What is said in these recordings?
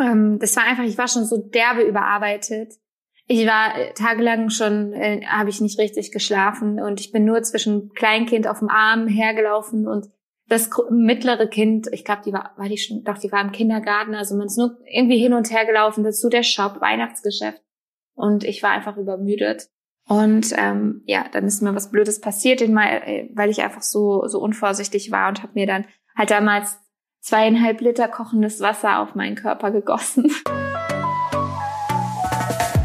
ähm, das war einfach, ich war schon so derbe überarbeitet. Ich war äh, tagelang schon, äh, habe ich nicht richtig geschlafen und ich bin nur zwischen Kleinkind auf dem Arm hergelaufen und das mittlere Kind, ich glaube, die war, war die schon, doch, die war im Kindergarten, also man ist nur irgendwie hin und her gelaufen, dazu der Shop, Weihnachtsgeschäft. Und ich war einfach übermüdet. Und ähm, ja, dann ist mir was Blödes passiert, äh, weil ich einfach so, so unvorsichtig war und habe mir dann halt damals zweieinhalb Liter kochendes Wasser auf meinen Körper gegossen.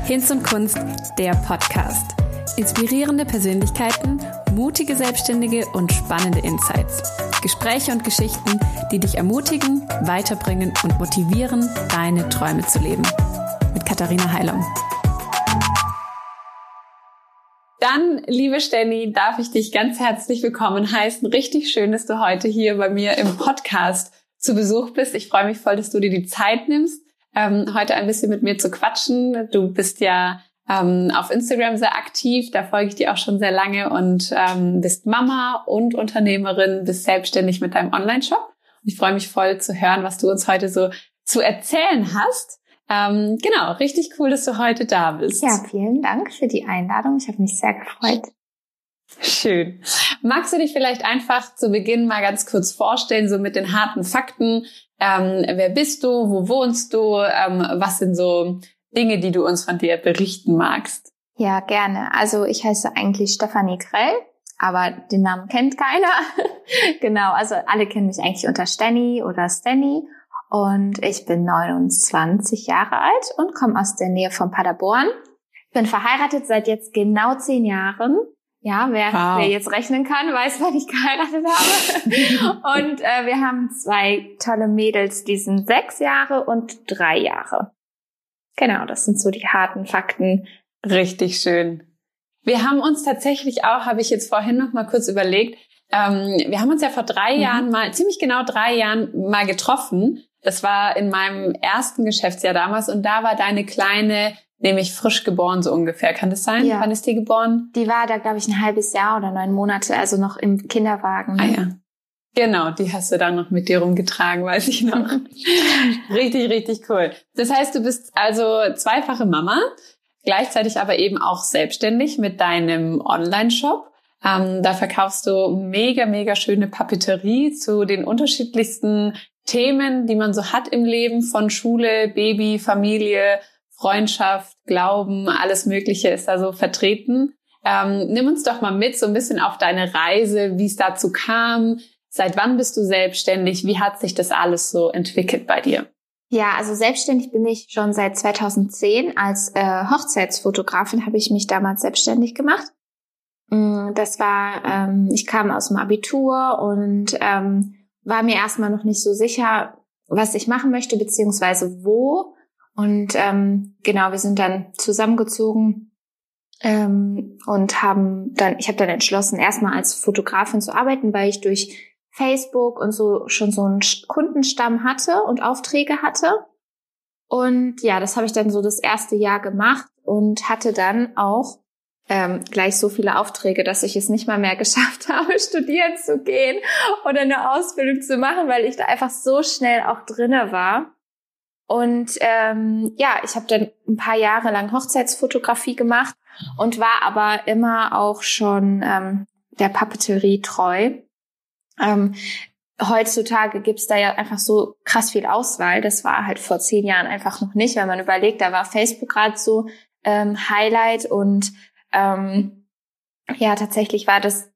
Hinz und Kunst, der Podcast. Inspirierende Persönlichkeiten, mutige Selbstständige und spannende Insights. Gespräche und Geschichten, die dich ermutigen, weiterbringen und motivieren, deine Träume zu leben. Mit Katharina Heilung. Dann, liebe Stenny, darf ich dich ganz herzlich willkommen heißen. Richtig schön, dass du heute hier bei mir im Podcast zu Besuch bist. Ich freue mich voll, dass du dir die Zeit nimmst, ähm, heute ein bisschen mit mir zu quatschen. Du bist ja ähm, auf Instagram sehr aktiv, da folge ich dir auch schon sehr lange und ähm, bist Mama und Unternehmerin, bist selbstständig mit deinem Online-Shop. Ich freue mich voll zu hören, was du uns heute so zu erzählen hast. Ähm, genau, richtig cool, dass du heute da bist. Ja, vielen Dank für die Einladung. Ich habe mich sehr gefreut. Schön. Magst du dich vielleicht einfach zu Beginn mal ganz kurz vorstellen, so mit den harten Fakten? Ähm, wer bist du? Wo wohnst du? Ähm, was sind so Dinge, die du uns von dir berichten magst? Ja, gerne. Also ich heiße eigentlich Stefanie Grell, aber den Namen kennt keiner. genau, also alle kennen mich eigentlich unter Stenny oder Stenny. Und ich bin 29 Jahre alt und komme aus der Nähe von Paderborn. Bin verheiratet seit jetzt genau zehn Jahren. Ja, wer, wow. wer jetzt rechnen kann, weiß, wann ich geheiratet habe. und äh, wir haben zwei tolle Mädels, die sind sechs Jahre und drei Jahre. Genau, das sind so die harten Fakten. Richtig schön. Wir haben uns tatsächlich auch, habe ich jetzt vorhin noch mal kurz überlegt, ähm, wir haben uns ja vor drei mhm. Jahren mal, ziemlich genau drei Jahren mal getroffen das war in meinem ersten Geschäftsjahr damals und da war deine kleine nämlich frisch geboren so ungefähr. Kann das sein? Ja. Wann ist die geboren? Die war da, glaube ich, ein halbes Jahr oder neun Monate, also noch im Kinderwagen. Ah ja. Genau, die hast du dann noch mit dir rumgetragen, weiß ich noch. richtig, richtig cool. Das heißt, du bist also zweifache Mama, gleichzeitig aber eben auch selbstständig mit deinem Online-Shop. Ähm, da verkaufst du mega, mega schöne Papeterie zu den unterschiedlichsten Themen, die man so hat im Leben von Schule, Baby, Familie, Freundschaft, Glauben, alles Mögliche ist da so vertreten. Ähm, nimm uns doch mal mit so ein bisschen auf deine Reise, wie es dazu kam. Seit wann bist du selbstständig? Wie hat sich das alles so entwickelt bei dir? Ja, also selbstständig bin ich schon seit 2010. Als äh, Hochzeitsfotografin habe ich mich damals selbstständig gemacht. Mm, das war, ähm, ich kam aus dem Abitur und ähm, war mir erstmal noch nicht so sicher, was ich machen möchte, beziehungsweise wo. Und ähm, genau, wir sind dann zusammengezogen ähm, und haben dann, ich habe dann entschlossen, erstmal als Fotografin zu arbeiten, weil ich durch Facebook und so schon so einen Kundenstamm hatte und Aufträge hatte. Und ja, das habe ich dann so das erste Jahr gemacht und hatte dann auch ähm, gleich so viele Aufträge, dass ich es nicht mal mehr geschafft habe, studieren zu gehen oder eine Ausbildung zu machen, weil ich da einfach so schnell auch drinne war. Und ähm, ja, ich habe dann ein paar Jahre lang Hochzeitsfotografie gemacht und war aber immer auch schon ähm, der Papeterie treu. Ähm, heutzutage gibt's da ja einfach so krass viel Auswahl. Das war halt vor zehn Jahren einfach noch nicht, wenn man überlegt, da war Facebook gerade so ähm, Highlight und ähm, ja, tatsächlich war das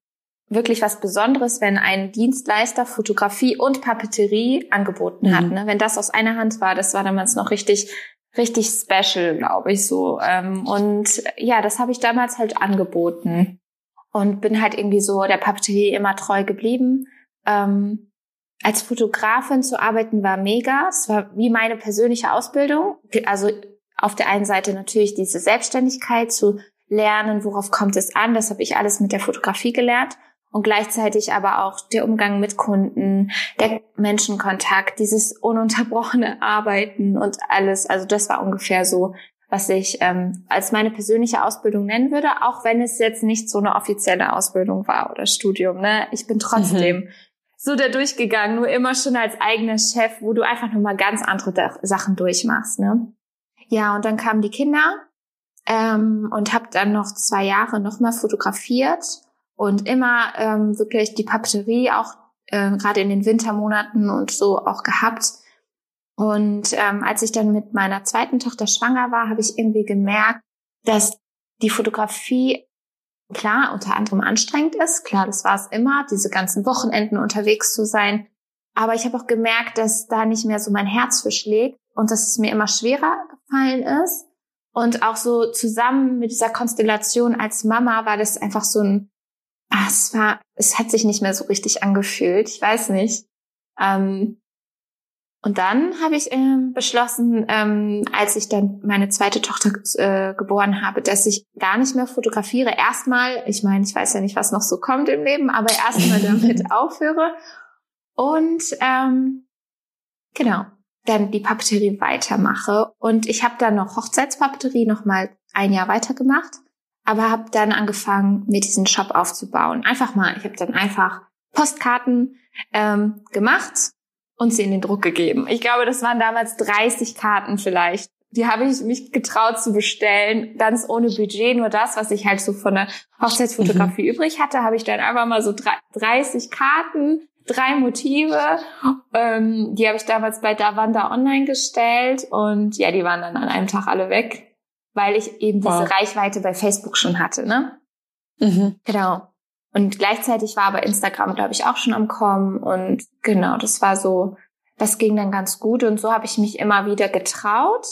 wirklich was Besonderes, wenn ein Dienstleister Fotografie und Papeterie angeboten mhm. hat. Ne? Wenn das aus einer Hand war, das war damals noch richtig, richtig special, glaube ich so. Ähm, und ja, das habe ich damals halt angeboten und bin halt irgendwie so der Papeterie immer treu geblieben. Ähm, als Fotografin zu arbeiten war mega. Es war wie meine persönliche Ausbildung. Also auf der einen Seite natürlich diese Selbstständigkeit zu lernen, worauf kommt es an. Das habe ich alles mit der Fotografie gelernt. Und gleichzeitig aber auch der Umgang mit Kunden, der Menschenkontakt, dieses ununterbrochene Arbeiten und alles. Also das war ungefähr so, was ich ähm, als meine persönliche Ausbildung nennen würde, auch wenn es jetzt nicht so eine offizielle Ausbildung war oder Studium. Ne? Ich bin trotzdem mhm. so da durchgegangen, nur immer schon als eigener Chef, wo du einfach nochmal ganz andere Sachen durchmachst, ne? Ja, und dann kamen die Kinder ähm, und habe dann noch zwei Jahre nochmal fotografiert und immer ähm, wirklich die Papeterie auch äh, gerade in den Wintermonaten und so auch gehabt. Und ähm, als ich dann mit meiner zweiten Tochter schwanger war, habe ich irgendwie gemerkt, dass die Fotografie klar unter anderem anstrengend ist. Klar, das war es immer, diese ganzen Wochenenden unterwegs zu sein. Aber ich habe auch gemerkt, dass da nicht mehr so mein Herz für schlägt und dass es mir immer schwerer gefallen ist. Und auch so zusammen mit dieser Konstellation als Mama war das einfach so ein, ah, es war, es hat sich nicht mehr so richtig angefühlt. Ich weiß nicht. Ähm, und dann habe ich ähm, beschlossen, ähm, als ich dann meine zweite Tochter äh, geboren habe, dass ich gar nicht mehr fotografiere. Erstmal, ich meine, ich weiß ja nicht, was noch so kommt im Leben, aber erstmal damit aufhöre. Und ähm, genau, dann die Papeterie weitermache. Und ich habe dann noch Hochzeitspapeterie noch mal ein Jahr weitergemacht, aber habe dann angefangen, mir diesen Shop aufzubauen. Einfach mal, ich habe dann einfach Postkarten ähm, gemacht und sie in den Druck gegeben. Ich glaube, das waren damals 30 Karten vielleicht. Die habe ich mich getraut zu bestellen, ganz ohne Budget. Nur das, was ich halt so von der Hochzeitsfotografie mhm. übrig hatte, habe ich dann einfach mal so 30 Karten, drei Motive. Ähm, die habe ich damals bei Davanda online gestellt und ja, die waren dann an einem Tag alle weg, weil ich eben wow. diese Reichweite bei Facebook schon hatte, ne? Mhm. Genau. Und gleichzeitig war aber Instagram, glaube ich, auch schon am Kommen. Und genau, das war so, das ging dann ganz gut. Und so habe ich mich immer wieder getraut,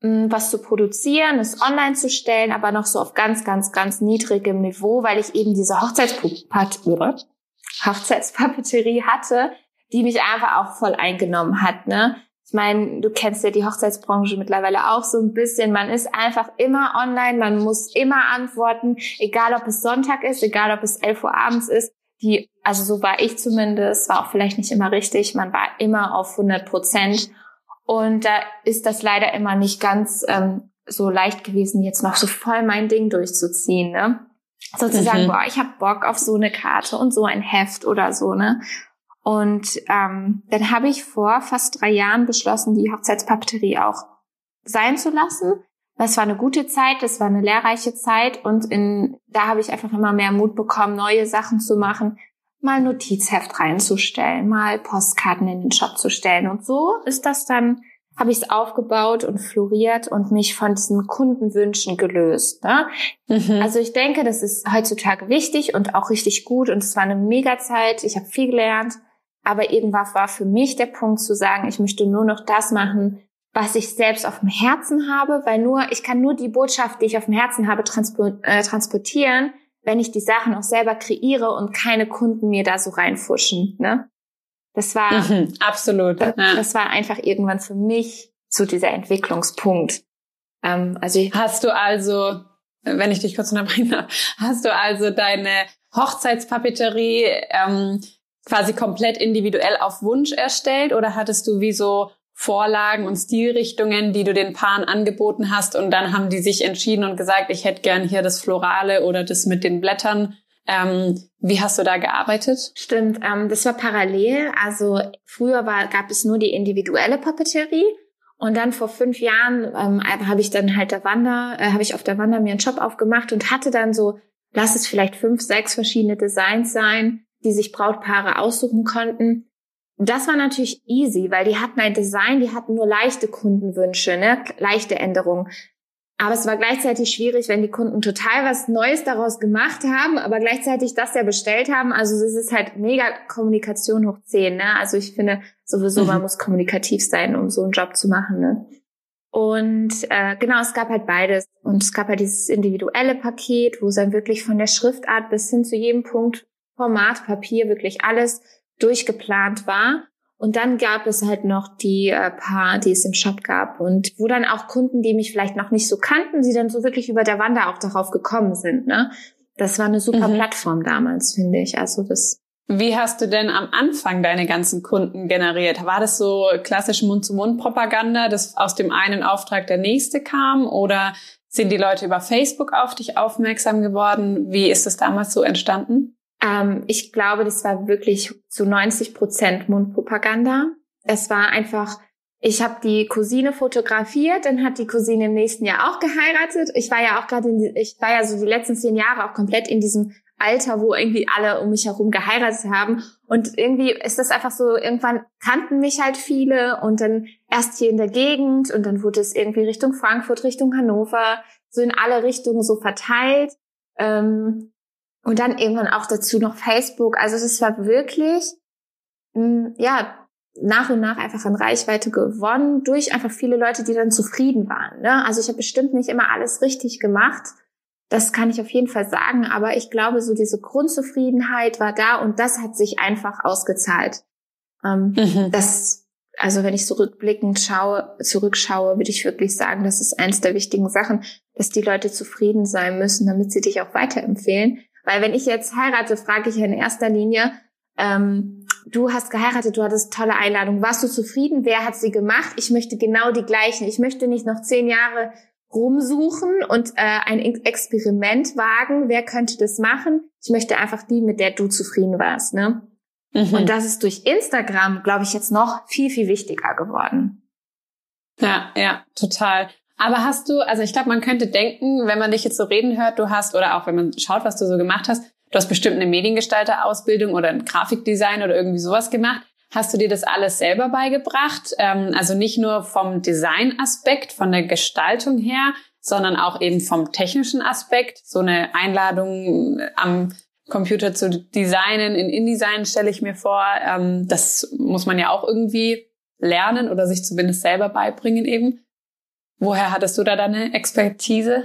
hm, was zu produzieren, es online zu stellen, aber noch so auf ganz, ganz, ganz niedrigem Niveau, weil ich eben diese Hochzeitspapeterie hatte, die mich einfach auch voll eingenommen hat. Ne? Ich meine, du kennst ja die Hochzeitsbranche mittlerweile auch so ein bisschen. Man ist einfach immer online, man muss immer antworten, egal ob es Sonntag ist, egal ob es 11 Uhr abends ist. Die, also so war ich zumindest, war auch vielleicht nicht immer richtig. Man war immer auf 100 Prozent. Und da ist das leider immer nicht ganz ähm, so leicht gewesen, jetzt noch so voll mein Ding durchzuziehen. Ne? Sozusagen, mhm. boah, ich hab Bock auf so eine Karte und so ein Heft oder so, ne? Und ähm, dann habe ich vor fast drei Jahren beschlossen, die Hochzeitspapeterie auch sein zu lassen. Das war eine gute Zeit, das war eine lehrreiche Zeit und in, da habe ich einfach immer mehr Mut bekommen, neue Sachen zu machen, mal Notizheft reinzustellen, mal Postkarten in den Shop zu stellen. Und so ist das dann, habe ich es aufgebaut und floriert und mich von diesen Kundenwünschen gelöst. Ne? Mhm. Also ich denke, das ist heutzutage wichtig und auch richtig gut und es war eine mega Zeit. Ich habe viel gelernt. Aber irgendwas war für mich der Punkt zu sagen, ich möchte nur noch das machen, was ich selbst auf dem Herzen habe, weil nur, ich kann nur die Botschaft, die ich auf dem Herzen habe, äh, transportieren, wenn ich die Sachen auch selber kreiere und keine Kunden mir da so reinfuschen, ne? Das war, mhm, absolut. Das, ja. das war einfach irgendwann für mich so dieser Entwicklungspunkt. Ähm, also hast du also, wenn ich dich kurz unterbrechen darf, hast du also deine Hochzeitspapeterie ähm, quasi komplett individuell auf Wunsch erstellt oder hattest du wie so Vorlagen und Stilrichtungen, die du den Paaren angeboten hast und dann haben die sich entschieden und gesagt, ich hätte gern hier das Florale oder das mit den Blättern. Ähm, wie hast du da gearbeitet? Stimmt, ähm, das war parallel. Also früher war, gab es nur die individuelle Papeterie und dann vor fünf Jahren ähm, habe ich dann halt der Wander, äh, habe ich auf der Wander mir einen Shop aufgemacht und hatte dann so, lass es vielleicht fünf, sechs verschiedene Designs sein, die sich Brautpaare aussuchen konnten. Das war natürlich easy, weil die hatten ein Design, die hatten nur leichte Kundenwünsche, ne? leichte Änderungen. Aber es war gleichzeitig schwierig, wenn die Kunden total was Neues daraus gemacht haben, aber gleichzeitig das ja bestellt haben. Also es ist halt mega Kommunikation hoch zehn. Ne? Also ich finde sowieso, man mhm. muss kommunikativ sein, um so einen Job zu machen. Ne? Und äh, genau, es gab halt beides. Und es gab halt dieses individuelle Paket, wo es dann wirklich von der Schriftart bis hin zu jedem Punkt Format, Papier, wirklich alles durchgeplant war. Und dann gab es halt noch die äh, paar, die es im Shop gab und wo dann auch Kunden, die mich vielleicht noch nicht so kannten, sie dann so wirklich über der Wander auch darauf gekommen sind. Ne? Das war eine super mhm. Plattform damals, finde ich. Also das. Wie hast du denn am Anfang deine ganzen Kunden generiert? War das so klassisch Mund-zu-Mund-Propaganda, dass aus dem einen Auftrag der nächste kam? Oder sind die Leute über Facebook auf dich aufmerksam geworden? Wie ist es damals so entstanden? Ähm, ich glaube, das war wirklich zu 90 Prozent Mundpropaganda. Es war einfach, ich habe die Cousine fotografiert, dann hat die Cousine im nächsten Jahr auch geheiratet. Ich war ja auch gerade, ich war ja so die letzten zehn Jahre auch komplett in diesem Alter, wo irgendwie alle um mich herum geheiratet haben. Und irgendwie ist das einfach so, irgendwann kannten mich halt viele und dann erst hier in der Gegend und dann wurde es irgendwie Richtung Frankfurt, Richtung Hannover, so in alle Richtungen so verteilt. Ähm, und dann irgendwann auch dazu noch Facebook. Also es war wirklich, mh, ja, nach und nach einfach an Reichweite gewonnen durch einfach viele Leute, die dann zufrieden waren. Ne? Also ich habe bestimmt nicht immer alles richtig gemacht, das kann ich auf jeden Fall sagen. Aber ich glaube, so diese Grundzufriedenheit war da und das hat sich einfach ausgezahlt. Ähm, mhm. Das, also wenn ich zurückblickend schaue, zurückschaue, würde ich wirklich sagen, das ist eins der wichtigen Sachen, dass die Leute zufrieden sein müssen, damit sie dich auch weiterempfehlen. Weil wenn ich jetzt heirate, frage ich ja in erster Linie, ähm, du hast geheiratet, du hattest tolle Einladung. Warst du zufrieden? Wer hat sie gemacht? Ich möchte genau die gleichen. Ich möchte nicht noch zehn Jahre rumsuchen und äh, ein Experiment wagen. Wer könnte das machen? Ich möchte einfach die, mit der du zufrieden warst. Ne? Mhm. Und das ist durch Instagram, glaube ich, jetzt noch viel, viel wichtiger geworden. Ja, ja, total. Aber hast du, also ich glaube, man könnte denken, wenn man dich jetzt so reden hört, du hast, oder auch wenn man schaut, was du so gemacht hast, du hast bestimmt eine Mediengestalter-Ausbildung oder ein Grafikdesign oder irgendwie sowas gemacht. Hast du dir das alles selber beigebracht? Ähm, also nicht nur vom Designaspekt, von der Gestaltung her, sondern auch eben vom technischen Aspekt. So eine Einladung am Computer zu designen, in InDesign stelle ich mir vor. Ähm, das muss man ja auch irgendwie lernen oder sich zumindest selber beibringen eben. Woher hattest du da deine Expertise?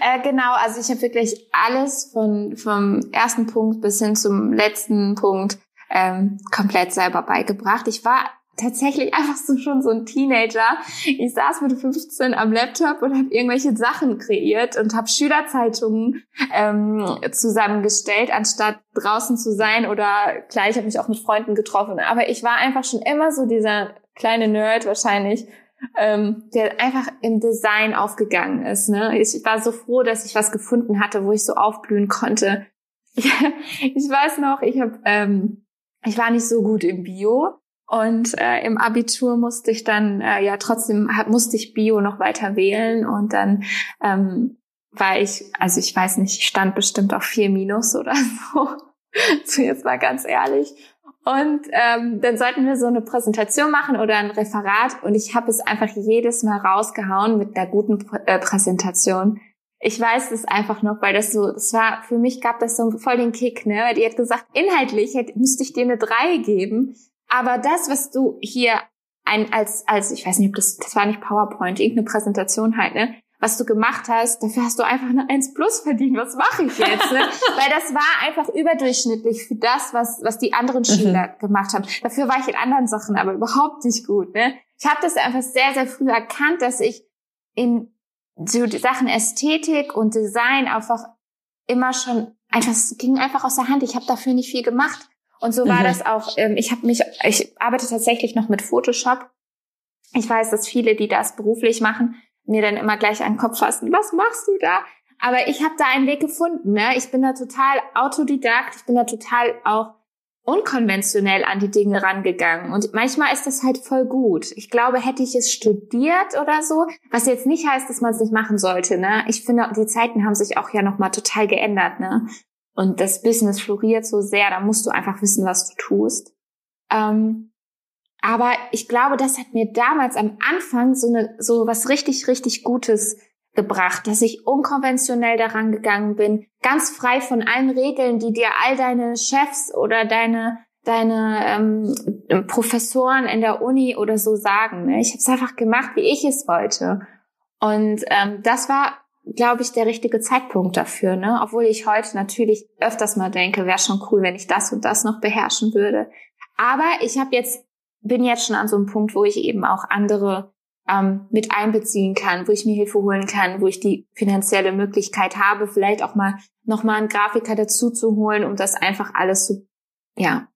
Äh, genau, also ich habe wirklich alles von vom ersten Punkt bis hin zum letzten Punkt ähm, komplett selber beigebracht. Ich war tatsächlich einfach so schon so ein Teenager. Ich saß mit 15 am Laptop und habe irgendwelche Sachen kreiert und habe Schülerzeitungen ähm, zusammengestellt, anstatt draußen zu sein oder klar, ich habe mich auch mit Freunden getroffen. Aber ich war einfach schon immer so dieser kleine Nerd wahrscheinlich, ähm, der einfach im Design aufgegangen ist. Ne? Ich, war so froh, dass ich was gefunden hatte, wo ich so aufblühen konnte. ich weiß noch, ich habe ähm, ich war nicht so gut im Bio und äh, im Abitur musste ich dann äh, ja trotzdem hab, musste ich Bio noch weiter wählen und dann ähm, war ich, also ich weiß nicht, ich stand bestimmt auf vier Minus oder so. so jetzt mal ganz ehrlich. Und ähm, dann sollten wir so eine Präsentation machen oder ein Referat und ich habe es einfach jedes Mal rausgehauen mit einer guten Pr äh, Präsentation ich weiß es einfach noch, weil das so, das war, für mich gab das so voll den Kick, ne? Weil die hat gesagt, inhaltlich hätte, müsste ich dir eine drei geben. Aber das, was du hier ein, als, als, ich weiß nicht, ob das, das war nicht PowerPoint, irgendeine Präsentation halt, ne? Was du gemacht hast, dafür hast du einfach eine 1 plus verdient. Was mache ich jetzt? Ne? Weil das war einfach überdurchschnittlich für das, was, was die anderen mhm. Schüler mhm. gemacht haben. Dafür war ich in anderen Sachen aber überhaupt nicht gut. Ne? Ich habe das einfach sehr, sehr früh erkannt, dass ich in so Sachen Ästhetik und Design einfach immer schon einfach es ging einfach aus der Hand. Ich habe dafür nicht viel gemacht und so war mhm. das auch. Ähm, ich habe mich, ich arbeite tatsächlich noch mit Photoshop. Ich weiß, dass viele, die das beruflich machen, mir dann immer gleich an den Kopf fassen. Was machst du da? Aber ich habe da einen Weg gefunden. Ne? Ich bin da total autodidakt. Ich bin da total auch unkonventionell an die Dinge rangegangen. Und manchmal ist das halt voll gut. Ich glaube, hätte ich es studiert oder so, was jetzt nicht heißt, dass man es nicht machen sollte. Ne? Ich finde, die Zeiten haben sich auch ja nochmal total geändert. Ne? Und das Business floriert so sehr, da musst du einfach wissen, was du tust. Ähm, aber ich glaube, das hat mir damals am Anfang so eine so was richtig richtig Gutes gebracht, dass ich unkonventionell daran gegangen bin, ganz frei von allen Regeln, die dir all deine Chefs oder deine deine ähm, Professoren in der Uni oder so sagen. Ne? Ich habe es einfach gemacht, wie ich es wollte. Und ähm, das war, glaube ich, der richtige Zeitpunkt dafür. Ne? Obwohl ich heute natürlich öfters mal denke, wäre schon cool, wenn ich das und das noch beherrschen würde. Aber ich habe jetzt bin jetzt schon an so einem Punkt, wo ich eben auch andere ähm, mit einbeziehen kann, wo ich mir Hilfe holen kann, wo ich die finanzielle Möglichkeit habe, vielleicht auch mal nochmal einen Grafiker dazu zu holen, um das einfach alles so, ja,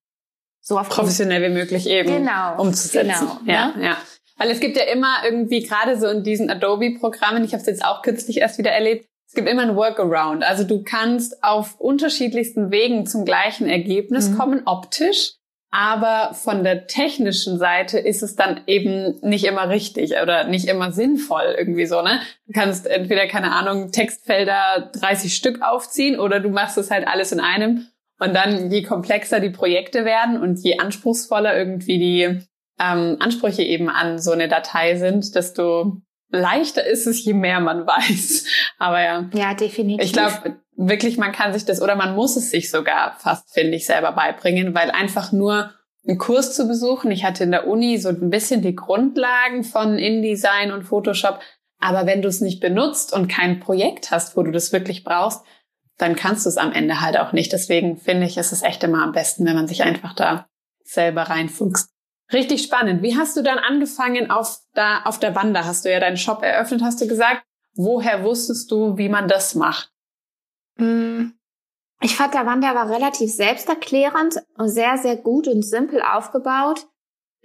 so auf professionell wie möglich eben genau, umzusetzen. Genau, ja, ne? ja. Weil es gibt ja immer irgendwie gerade so in diesen Adobe-Programmen, ich habe es jetzt auch kürzlich erst wieder erlebt, es gibt immer ein Workaround. Also du kannst auf unterschiedlichsten Wegen zum gleichen Ergebnis mhm. kommen, optisch. Aber von der technischen Seite ist es dann eben nicht immer richtig oder nicht immer sinnvoll irgendwie so, ne? Du kannst entweder, keine Ahnung, Textfelder 30 Stück aufziehen oder du machst es halt alles in einem. Und dann, je komplexer die Projekte werden und je anspruchsvoller irgendwie die ähm, Ansprüche eben an so eine Datei sind, desto leichter ist es, je mehr man weiß. Aber ja. Ja, definitiv. Ich glaube wirklich, man kann sich das oder man muss es sich sogar fast, finde ich, selber beibringen, weil einfach nur einen Kurs zu besuchen. Ich hatte in der Uni so ein bisschen die Grundlagen von InDesign und Photoshop. Aber wenn du es nicht benutzt und kein Projekt hast, wo du das wirklich brauchst, dann kannst du es am Ende halt auch nicht. Deswegen finde ich, ist es echt immer am besten, wenn man sich einfach da selber reinfuchst. Richtig spannend. Wie hast du dann angefangen auf, da, auf der Wander? Hast du ja deinen Shop eröffnet, hast du gesagt. Woher wusstest du, wie man das macht? Hm. Ich fand, der Wander war relativ selbsterklärend und sehr, sehr gut und simpel aufgebaut.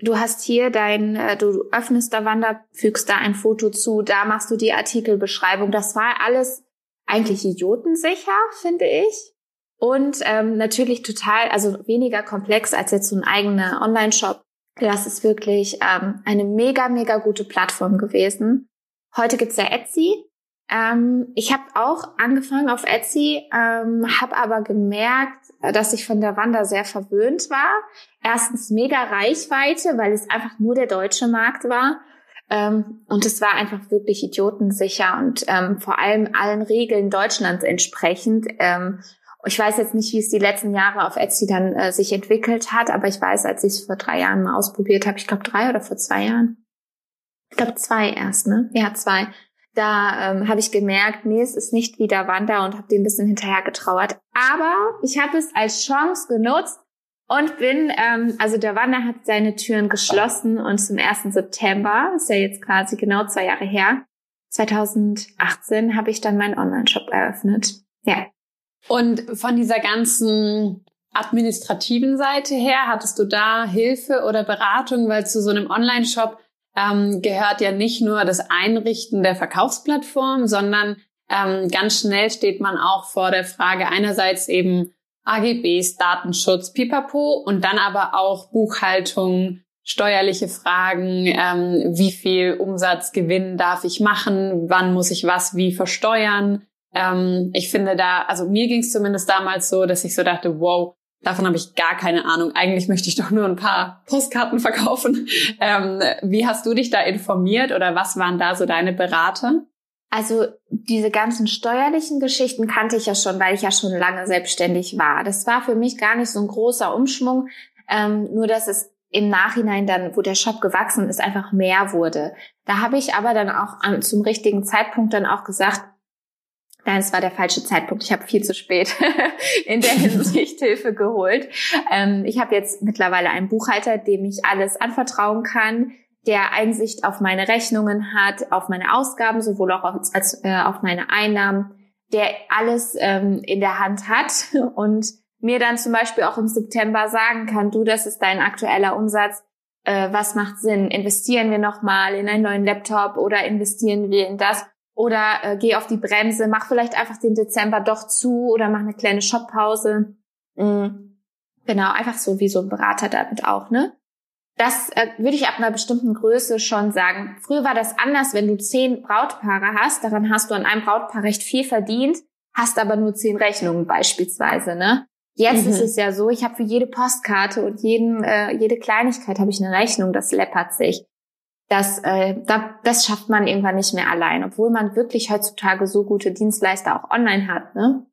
Du hast hier dein, äh, du öffnest der Wander, fügst da ein Foto zu, da machst du die Artikelbeschreibung. Das war alles eigentlich idiotensicher, finde ich. Und ähm, natürlich total, also weniger komplex als jetzt so ein eigener Online-Shop. Das ist wirklich ähm, eine mega, mega gute Plattform gewesen. Heute gibt's ja Etsy. Ähm, ich habe auch angefangen auf Etsy, ähm, habe aber gemerkt, dass ich von der Wanda sehr verwöhnt war. Erstens mega Reichweite, weil es einfach nur der deutsche Markt war. Ähm, und es war einfach wirklich idiotensicher und ähm, vor allem allen Regeln Deutschlands entsprechend. Ähm, ich weiß jetzt nicht, wie es die letzten Jahre auf Etsy dann äh, sich entwickelt hat, aber ich weiß, als ich es vor drei Jahren mal ausprobiert habe, ich glaube drei oder vor zwei Jahren, ich glaube zwei erst, ne? Ja, zwei. Da ähm, habe ich gemerkt, nee, es ist nicht wieder Wander und habe dem ein bisschen hinterher getrauert. Aber ich habe es als Chance genutzt und bin, ähm, also der Wander hat seine Türen geschlossen und zum 1. September, ist ja jetzt quasi genau zwei Jahre her, 2018 habe ich dann meinen Online-Shop eröffnet. Ja. Und von dieser ganzen administrativen Seite her, hattest du da Hilfe oder Beratung, weil zu so einem Online-Shop ähm, gehört ja nicht nur das Einrichten der Verkaufsplattform, sondern ähm, ganz schnell steht man auch vor der Frage einerseits eben AGBs, Datenschutz, Pipapo und dann aber auch Buchhaltung, steuerliche Fragen, ähm, wie viel Umsatzgewinn darf ich machen, wann muss ich was wie versteuern. Ähm, ich finde da, also mir ging es zumindest damals so, dass ich so dachte, wow, davon habe ich gar keine Ahnung. Eigentlich möchte ich doch nur ein paar Postkarten verkaufen. Ähm, wie hast du dich da informiert oder was waren da so deine Berater? Also diese ganzen steuerlichen Geschichten kannte ich ja schon, weil ich ja schon lange selbstständig war. Das war für mich gar nicht so ein großer Umschwung, ähm, nur dass es im Nachhinein dann, wo der Shop gewachsen ist, einfach mehr wurde. Da habe ich aber dann auch an, zum richtigen Zeitpunkt dann auch gesagt, Nein, es war der falsche Zeitpunkt. Ich habe viel zu spät in der Hinsicht Hilfe geholt. Ähm, ich habe jetzt mittlerweile einen Buchhalter, dem ich alles anvertrauen kann, der Einsicht auf meine Rechnungen hat, auf meine Ausgaben, sowohl auch als, als äh, auf meine Einnahmen, der alles ähm, in der Hand hat und mir dann zum Beispiel auch im September sagen kann, du, das ist dein aktueller Umsatz, äh, was macht Sinn? Investieren wir nochmal in einen neuen Laptop oder investieren wir in das? Oder äh, geh auf die Bremse, mach vielleicht einfach den Dezember doch zu oder mach eine kleine Shoppause. Mhm. Genau, einfach so wie so ein Berater damit auch, ne? Das äh, würde ich ab einer bestimmten Größe schon sagen. Früher war das anders, wenn du zehn Brautpaare hast, daran hast du an einem Brautpaar recht viel verdient, hast aber nur zehn Rechnungen beispielsweise, ne? Jetzt mhm. ist es ja so, ich habe für jede Postkarte und jeden, äh, jede Kleinigkeit habe ich eine Rechnung, das läppert sich. Das, äh, da, das schafft man irgendwann nicht mehr allein, obwohl man wirklich heutzutage so gute Dienstleister auch online hat. Ne?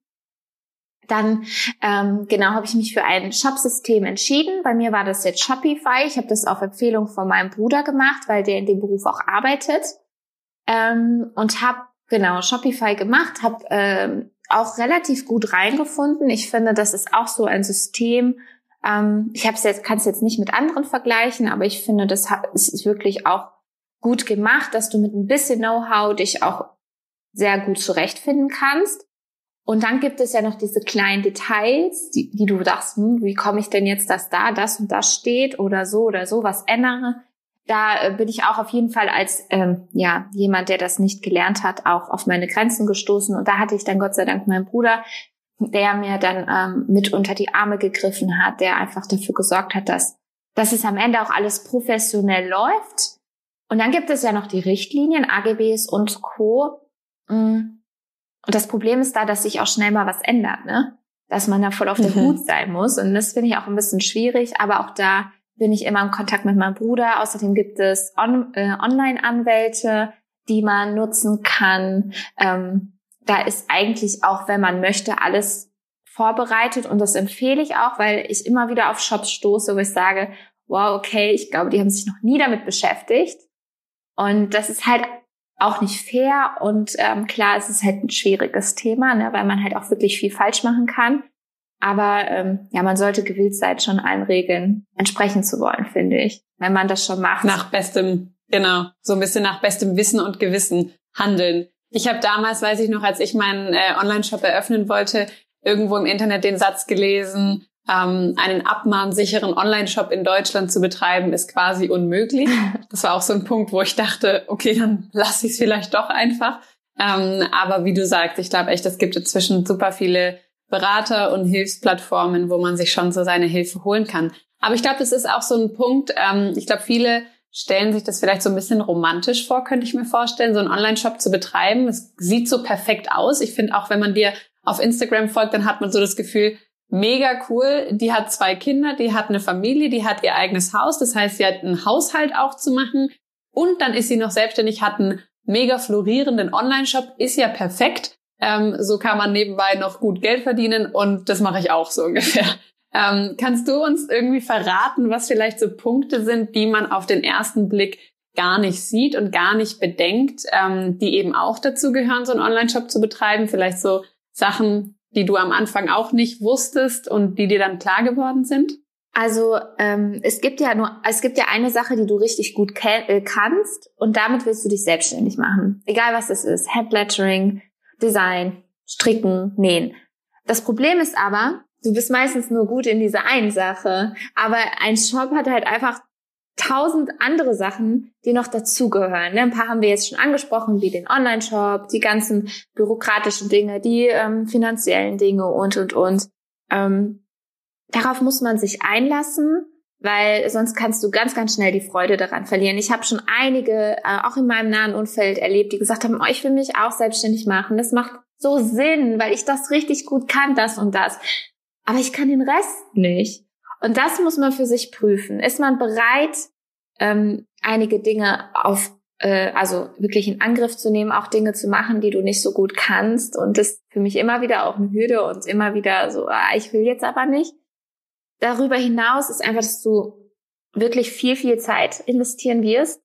Dann ähm, genau habe ich mich für ein Shop-System entschieden. Bei mir war das jetzt Shopify. Ich habe das auf Empfehlung von meinem Bruder gemacht, weil der in dem Beruf auch arbeitet. Ähm, und habe genau Shopify gemacht, habe ähm, auch relativ gut reingefunden. Ich finde, das ist auch so ein System. Ähm, ich habe es jetzt, kann es jetzt nicht mit anderen vergleichen, aber ich finde, das ist wirklich auch gut gemacht, dass du mit ein bisschen Know-how dich auch sehr gut zurechtfinden kannst. Und dann gibt es ja noch diese kleinen Details, die, die du dachtest, hm, wie komme ich denn jetzt, dass da das und das steht oder so oder so was ändere. da äh, bin ich auch auf jeden Fall als ähm, ja jemand, der das nicht gelernt hat, auch auf meine Grenzen gestoßen. Und da hatte ich dann Gott sei Dank meinen Bruder, der mir dann ähm, mit unter die Arme gegriffen hat, der einfach dafür gesorgt hat, dass, dass es am Ende auch alles professionell läuft. Und dann gibt es ja noch die Richtlinien, AGBs und Co. Mm. Und das Problem ist da, dass sich auch schnell mal was ändert, ne? Dass man da voll auf der mhm. Hut sein muss. Und das finde ich auch ein bisschen schwierig. Aber auch da bin ich immer im Kontakt mit meinem Bruder. Außerdem gibt es On äh, Online-Anwälte, die man nutzen kann. Ähm, da ist eigentlich auch, wenn man möchte, alles vorbereitet und das empfehle ich auch, weil ich immer wieder auf Shops stoße, wo ich sage, wow, okay, ich glaube, die haben sich noch nie damit beschäftigt. Und das ist halt auch nicht fair und ähm, klar, es ist halt ein schwieriges Thema, ne, weil man halt auch wirklich viel falsch machen kann. Aber ähm, ja, man sollte gewillt sein, schon allen Regeln entsprechen zu wollen, finde ich, wenn man das schon macht. Nach bestem, genau, so ein bisschen nach bestem Wissen und Gewissen handeln. Ich habe damals, weiß ich noch, als ich meinen äh, Online-Shop eröffnen wollte, irgendwo im Internet den Satz gelesen, ähm, einen abmahnsicheren Online-Shop in Deutschland zu betreiben, ist quasi unmöglich. Das war auch so ein Punkt, wo ich dachte, okay, dann lasse ich es vielleicht doch einfach. Ähm, aber wie du sagst, ich glaube echt, es gibt inzwischen super viele Berater und Hilfsplattformen, wo man sich schon so seine Hilfe holen kann. Aber ich glaube, das ist auch so ein Punkt. Ähm, ich glaube, viele stellen sich das vielleicht so ein bisschen romantisch vor, könnte ich mir vorstellen, so einen Online-Shop zu betreiben. Es sieht so perfekt aus. Ich finde auch, wenn man dir auf Instagram folgt, dann hat man so das Gefühl, mega cool. Die hat zwei Kinder, die hat eine Familie, die hat ihr eigenes Haus. Das heißt, sie hat einen Haushalt auch zu machen. Und dann ist sie noch selbstständig, hat einen mega florierenden Online-Shop. Ist ja perfekt. Ähm, so kann man nebenbei noch gut Geld verdienen und das mache ich auch so ungefähr. Ähm, kannst du uns irgendwie verraten, was vielleicht so Punkte sind, die man auf den ersten Blick gar nicht sieht und gar nicht bedenkt, ähm, die eben auch dazu gehören, so einen Online-Shop zu betreiben? Vielleicht so Sachen, die du am Anfang auch nicht wusstest und die dir dann klar geworden sind? Also ähm, es gibt ja nur, es gibt ja eine Sache, die du richtig gut äh, kannst und damit willst du dich selbstständig machen. Egal was es ist, Handlettering, Design, Stricken, Nähen. Das Problem ist aber, du bist meistens nur gut in dieser einen Sache, aber ein Shop hat halt einfach tausend andere Sachen, die noch dazugehören. Ne? Ein paar haben wir jetzt schon angesprochen, wie den Online-Shop, die ganzen bürokratischen Dinge, die ähm, finanziellen Dinge und, und, und. Ähm, darauf muss man sich einlassen, weil sonst kannst du ganz, ganz schnell die Freude daran verlieren. Ich habe schon einige, äh, auch in meinem nahen Umfeld erlebt, die gesagt haben, oh, ich will mich auch selbstständig machen. Das macht so Sinn, weil ich das richtig gut kann, das und das. Aber ich kann den Rest nicht. Und das muss man für sich prüfen. Ist man bereit, ähm, einige Dinge auf, äh, also wirklich in Angriff zu nehmen, auch Dinge zu machen, die du nicht so gut kannst? Und das ist für mich immer wieder auch eine Hürde und immer wieder so, ah, ich will jetzt aber nicht. Darüber hinaus ist einfach, dass du wirklich viel, viel Zeit investieren wirst.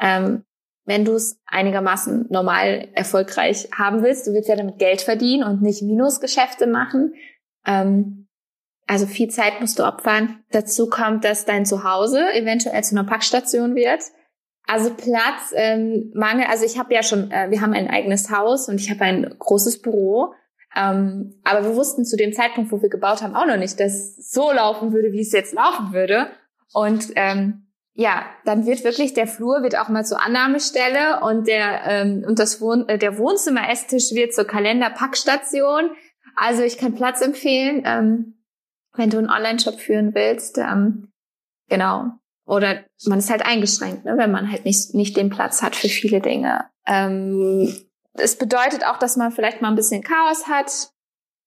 Ähm, wenn du es einigermaßen normal erfolgreich haben willst, du willst ja damit Geld verdienen und nicht Minusgeschäfte machen. Ähm, also viel Zeit musst du opfern. Dazu kommt, dass dein Zuhause eventuell zu einer Packstation wird. Also Platz, ähm, Mangel, also ich habe ja schon, äh, wir haben ein eigenes Haus und ich habe ein großes Büro. Ähm, aber wir wussten zu dem Zeitpunkt, wo wir gebaut haben, auch noch nicht, dass es so laufen würde, wie es jetzt laufen würde. Und ähm, ja, dann wird wirklich der Flur wird auch mal zur Annahmestelle und der ähm, und das Wohn äh, der Wohnzimmer-Esstisch wird zur Kalenderpackstation. Also ich kann Platz empfehlen, ähm, wenn du einen Online-Shop führen willst. Ähm, genau. Oder man ist halt eingeschränkt, ne, wenn man halt nicht nicht den Platz hat für viele Dinge. Ähm, es bedeutet auch, dass man vielleicht mal ein bisschen Chaos hat,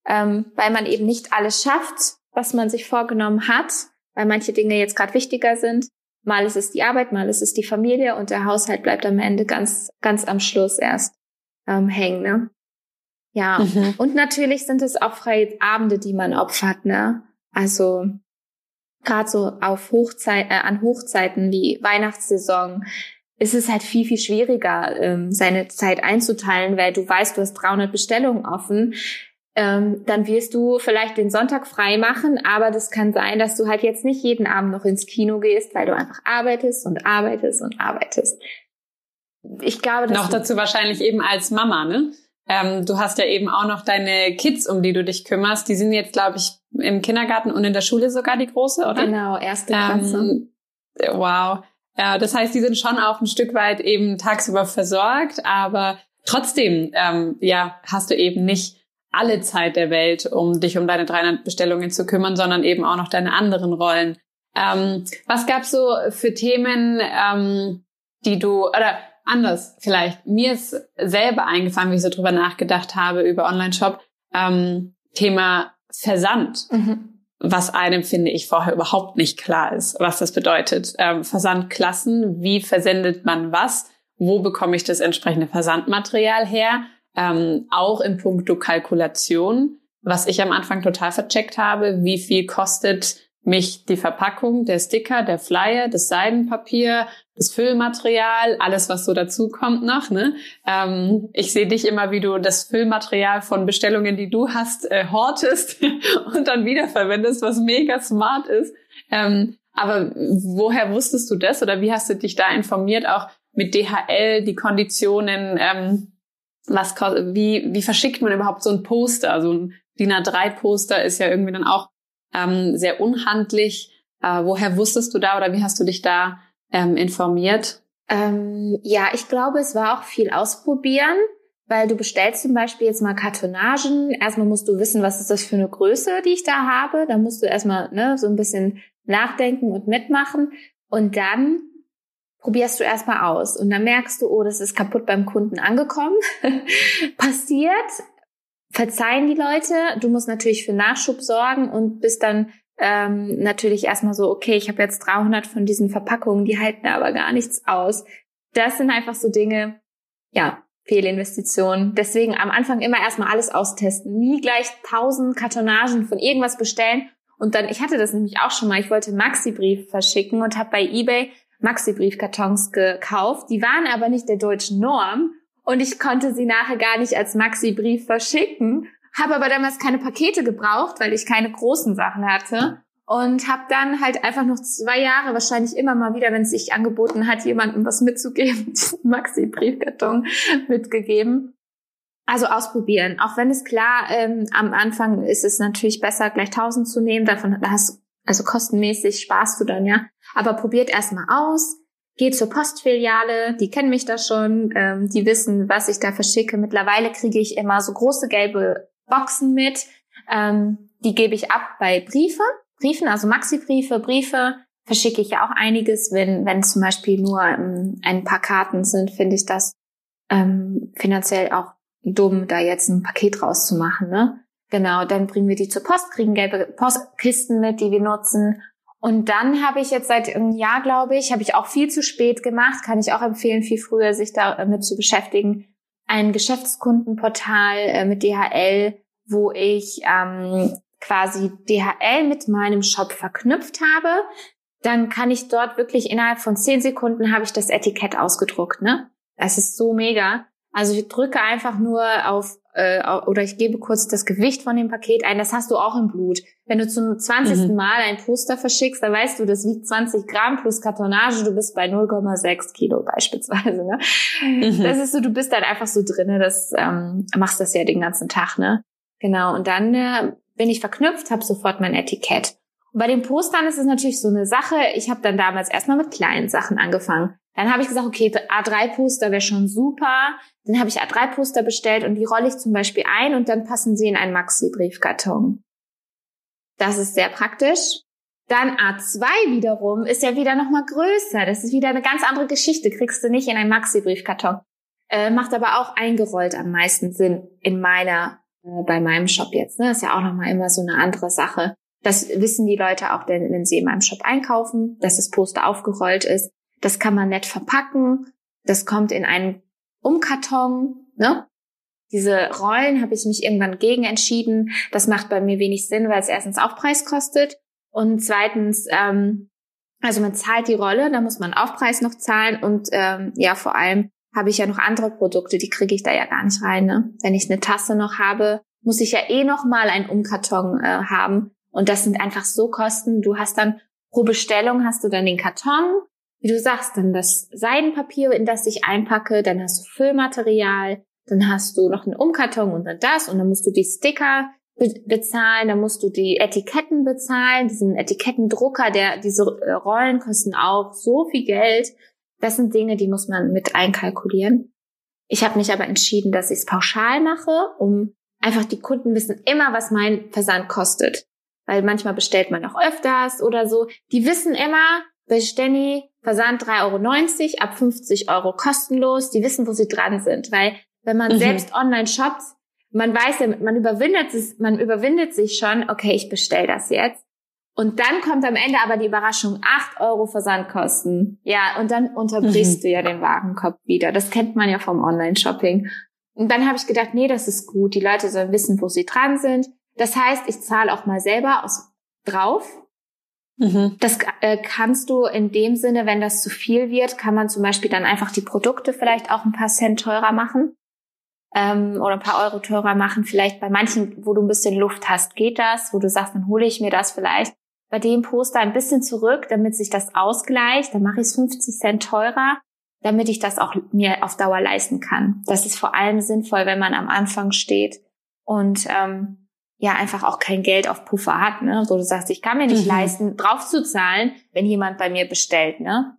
ähm, weil man eben nicht alles schafft, was man sich vorgenommen hat, weil manche Dinge jetzt gerade wichtiger sind. Mal ist es die Arbeit, mal ist es die Familie und der Haushalt bleibt am Ende ganz, ganz am Schluss erst ähm, hängen. Ne? Ja, mhm. und natürlich sind es auch freie Abende, die man opfert. Ne? Also gerade so auf Hochzeit, äh, an Hochzeiten wie Weihnachtssaison, ist es halt viel, viel schwieriger, ähm, seine Zeit einzuteilen, weil du weißt, du hast 300 Bestellungen offen. Ähm, dann wirst du vielleicht den Sonntag frei machen, aber das kann sein, dass du halt jetzt nicht jeden Abend noch ins Kino gehst, weil du einfach arbeitest und arbeitest und arbeitest. Ich glaube, dass noch dazu wahrscheinlich eben als Mama, ne? Ähm, du hast ja eben auch noch deine Kids, um die du dich kümmerst. Die sind jetzt, glaube ich, im Kindergarten und in der Schule sogar die große, oder? Genau, erste Klasse. Ähm, wow. Ja, das heißt, die sind schon auch ein Stück weit eben tagsüber versorgt, aber trotzdem, ähm, ja, hast du eben nicht alle Zeit der Welt, um dich um deine 300 Bestellungen zu kümmern, sondern eben auch noch deine anderen Rollen. Ähm, was gab's so für Themen, ähm, die du, oder anders vielleicht, mir ist selber eingefallen, wie ich so drüber nachgedacht habe über Online-Shop, ähm, Thema Versand. Mhm. Was einem, finde ich, vorher überhaupt nicht klar ist, was das bedeutet. Ähm, Versandklassen, wie versendet man was? Wo bekomme ich das entsprechende Versandmaterial her? Ähm, auch in puncto Kalkulation, was ich am Anfang total vercheckt habe, wie viel kostet mich die Verpackung, der Sticker, der Flyer, das Seidenpapier, das Füllmaterial, alles, was so dazu kommt noch. Ne? Ähm, ich sehe dich immer, wie du das Füllmaterial von Bestellungen, die du hast, äh, hortest und dann wiederverwendest, was mega smart ist. Ähm, aber woher wusstest du das oder wie hast du dich da informiert, auch mit DHL, die Konditionen, ähm, was, wie, wie verschickt man überhaupt so ein Poster? Also ein DIN A3-Poster ist ja irgendwie dann auch ähm, sehr unhandlich. Äh, woher wusstest du da oder wie hast du dich da ähm, informiert? Ähm, ja, ich glaube, es war auch viel ausprobieren, weil du bestellst zum Beispiel jetzt mal Kartonagen. Erstmal musst du wissen, was ist das für eine Größe, die ich da habe. Da musst du erstmal ne, so ein bisschen nachdenken und mitmachen. Und dann probierst du erstmal aus. Und dann merkst du, oh, das ist kaputt beim Kunden angekommen. Passiert, verzeihen die Leute. Du musst natürlich für Nachschub sorgen und bist dann ähm, natürlich erstmal so, okay, ich habe jetzt 300 von diesen Verpackungen, die halten aber gar nichts aus. Das sind einfach so Dinge, ja, Fehlinvestitionen. Deswegen am Anfang immer erstmal alles austesten. Nie gleich 1000 Kartonagen von irgendwas bestellen. Und dann, ich hatte das nämlich auch schon mal, ich wollte Maxi-Brief verschicken und habe bei eBay Maxi-Briefkartons gekauft. Die waren aber nicht der deutschen Norm und ich konnte sie nachher gar nicht als Maxi-Brief verschicken, habe aber damals keine Pakete gebraucht, weil ich keine großen Sachen hatte und habe dann halt einfach noch zwei Jahre wahrscheinlich immer mal wieder, wenn es sich angeboten hat, jemandem was mitzugeben, Maxi-Briefkarton mitgegeben. Also ausprobieren. Auch wenn es klar, ähm, am Anfang ist es natürlich besser, gleich 1000 zu nehmen. Davon hast also kostenmäßig sparst du dann, ja. Aber probiert erstmal aus Geht zur Postfiliale, die kennen mich da schon, ähm, die wissen, was ich da verschicke. Mittlerweile kriege ich immer so große gelbe Boxen mit. Ähm, die gebe ich ab bei Briefe, Briefen, also Maxi-Briefe, Briefe verschicke ich ja auch einiges. Wenn, wenn zum Beispiel nur ähm, ein paar Karten sind, finde ich das ähm, finanziell auch dumm, da jetzt ein Paket rauszumachen. Ne? Genau, dann bringen wir die zur Post, kriegen gelbe Postkisten mit, die wir nutzen und dann habe ich jetzt seit einem Jahr, glaube ich, habe ich auch viel zu spät gemacht, kann ich auch empfehlen, viel früher sich damit zu beschäftigen, ein Geschäftskundenportal äh, mit DHL, wo ich ähm, quasi DHL mit meinem Shop verknüpft habe. Dann kann ich dort wirklich innerhalb von zehn Sekunden habe ich das Etikett ausgedruckt. Ne, das ist so mega. Also ich drücke einfach nur auf äh, oder ich gebe kurz das Gewicht von dem Paket ein. Das hast du auch im Blut. Wenn du zum 20. Mhm. Mal ein Poster verschickst, dann weißt du, das wiegt 20 Gramm plus Kartonage, du bist bei 0,6 Kilo beispielsweise. Ne? Mhm. Das ist so, du bist dann einfach so drinne, das ähm, machst das ja den ganzen Tag, ne? Genau. Und dann äh, bin ich verknüpft, habe sofort mein Etikett. Und bei den Postern ist es natürlich so eine Sache. Ich habe dann damals erstmal mit kleinen Sachen angefangen. Dann habe ich gesagt, okay, A3-Poster wäre schon super. Dann habe ich A3-Poster bestellt und die rolle ich zum Beispiel ein und dann passen sie in einen Maxi-Briefkarton. Das ist sehr praktisch. Dann A2 wiederum ist ja wieder nochmal größer. Das ist wieder eine ganz andere Geschichte. Kriegst du nicht in einen Maxi-Briefkarton. Äh, macht aber auch eingerollt am meisten Sinn in meiner, äh, bei meinem Shop jetzt. Ne? ist ja auch nochmal immer so eine andere Sache. Das wissen die Leute auch, denn, wenn sie in meinem Shop einkaufen, dass das Poster aufgerollt ist. Das kann man nett verpacken. Das kommt in einen Umkarton. Ne? Diese Rollen habe ich mich irgendwann gegen entschieden. Das macht bei mir wenig Sinn, weil es erstens Aufpreis kostet und zweitens, ähm, also man zahlt die Rolle, da muss man Aufpreis noch zahlen und ähm, ja, vor allem habe ich ja noch andere Produkte, die kriege ich da ja gar nicht rein. Ne? Wenn ich eine Tasse noch habe, muss ich ja eh noch mal einen Umkarton äh, haben und das sind einfach so Kosten. Du hast dann pro Bestellung hast du dann den Karton, wie du sagst, dann das Seidenpapier, in das ich einpacke, dann hast du Füllmaterial, dann hast du noch einen Umkarton und dann das und dann musst du die Sticker be bezahlen, dann musst du die Etiketten bezahlen, diesen Etikettendrucker, der diese äh, Rollen kosten auch so viel Geld. Das sind Dinge, die muss man mit einkalkulieren. Ich habe mich aber entschieden, dass ich es pauschal mache, um einfach die Kunden wissen immer, was mein Versand kostet. Weil manchmal bestellt man auch öfters oder so. Die wissen immer, bei Stenny Versand 3,90 Euro, ab 50 Euro kostenlos. Die wissen, wo sie dran sind. Weil wenn man mhm. selbst online shoppt, man weiß ja, man überwindet es, man überwindet sich schon, okay, ich bestell das jetzt. Und dann kommt am Ende aber die Überraschung, 8 Euro Versandkosten. Ja, und dann unterbrichst mhm. du ja den Warenkorb wieder. Das kennt man ja vom Online-Shopping. Und dann habe ich gedacht, nee, das ist gut. Die Leute sollen wissen, wo sie dran sind. Das heißt, ich zahle auch mal selber aus, drauf. Mhm. Das äh, kannst du in dem Sinne, wenn das zu viel wird, kann man zum Beispiel dann einfach die Produkte vielleicht auch ein paar Cent teurer machen ähm, oder ein paar Euro teurer machen. Vielleicht bei manchen, wo du ein bisschen Luft hast, geht das, wo du sagst, dann hole ich mir das vielleicht bei dem Poster ein bisschen zurück, damit sich das ausgleicht. Dann mache ich es 50 Cent teurer, damit ich das auch mir auf Dauer leisten kann. Das ist vor allem sinnvoll, wenn man am Anfang steht und ähm, ja einfach auch kein Geld auf Puffer hat, ne? Wo du sagst, ich kann mir nicht mhm. leisten, drauf zu zahlen, wenn jemand bei mir bestellt, ne?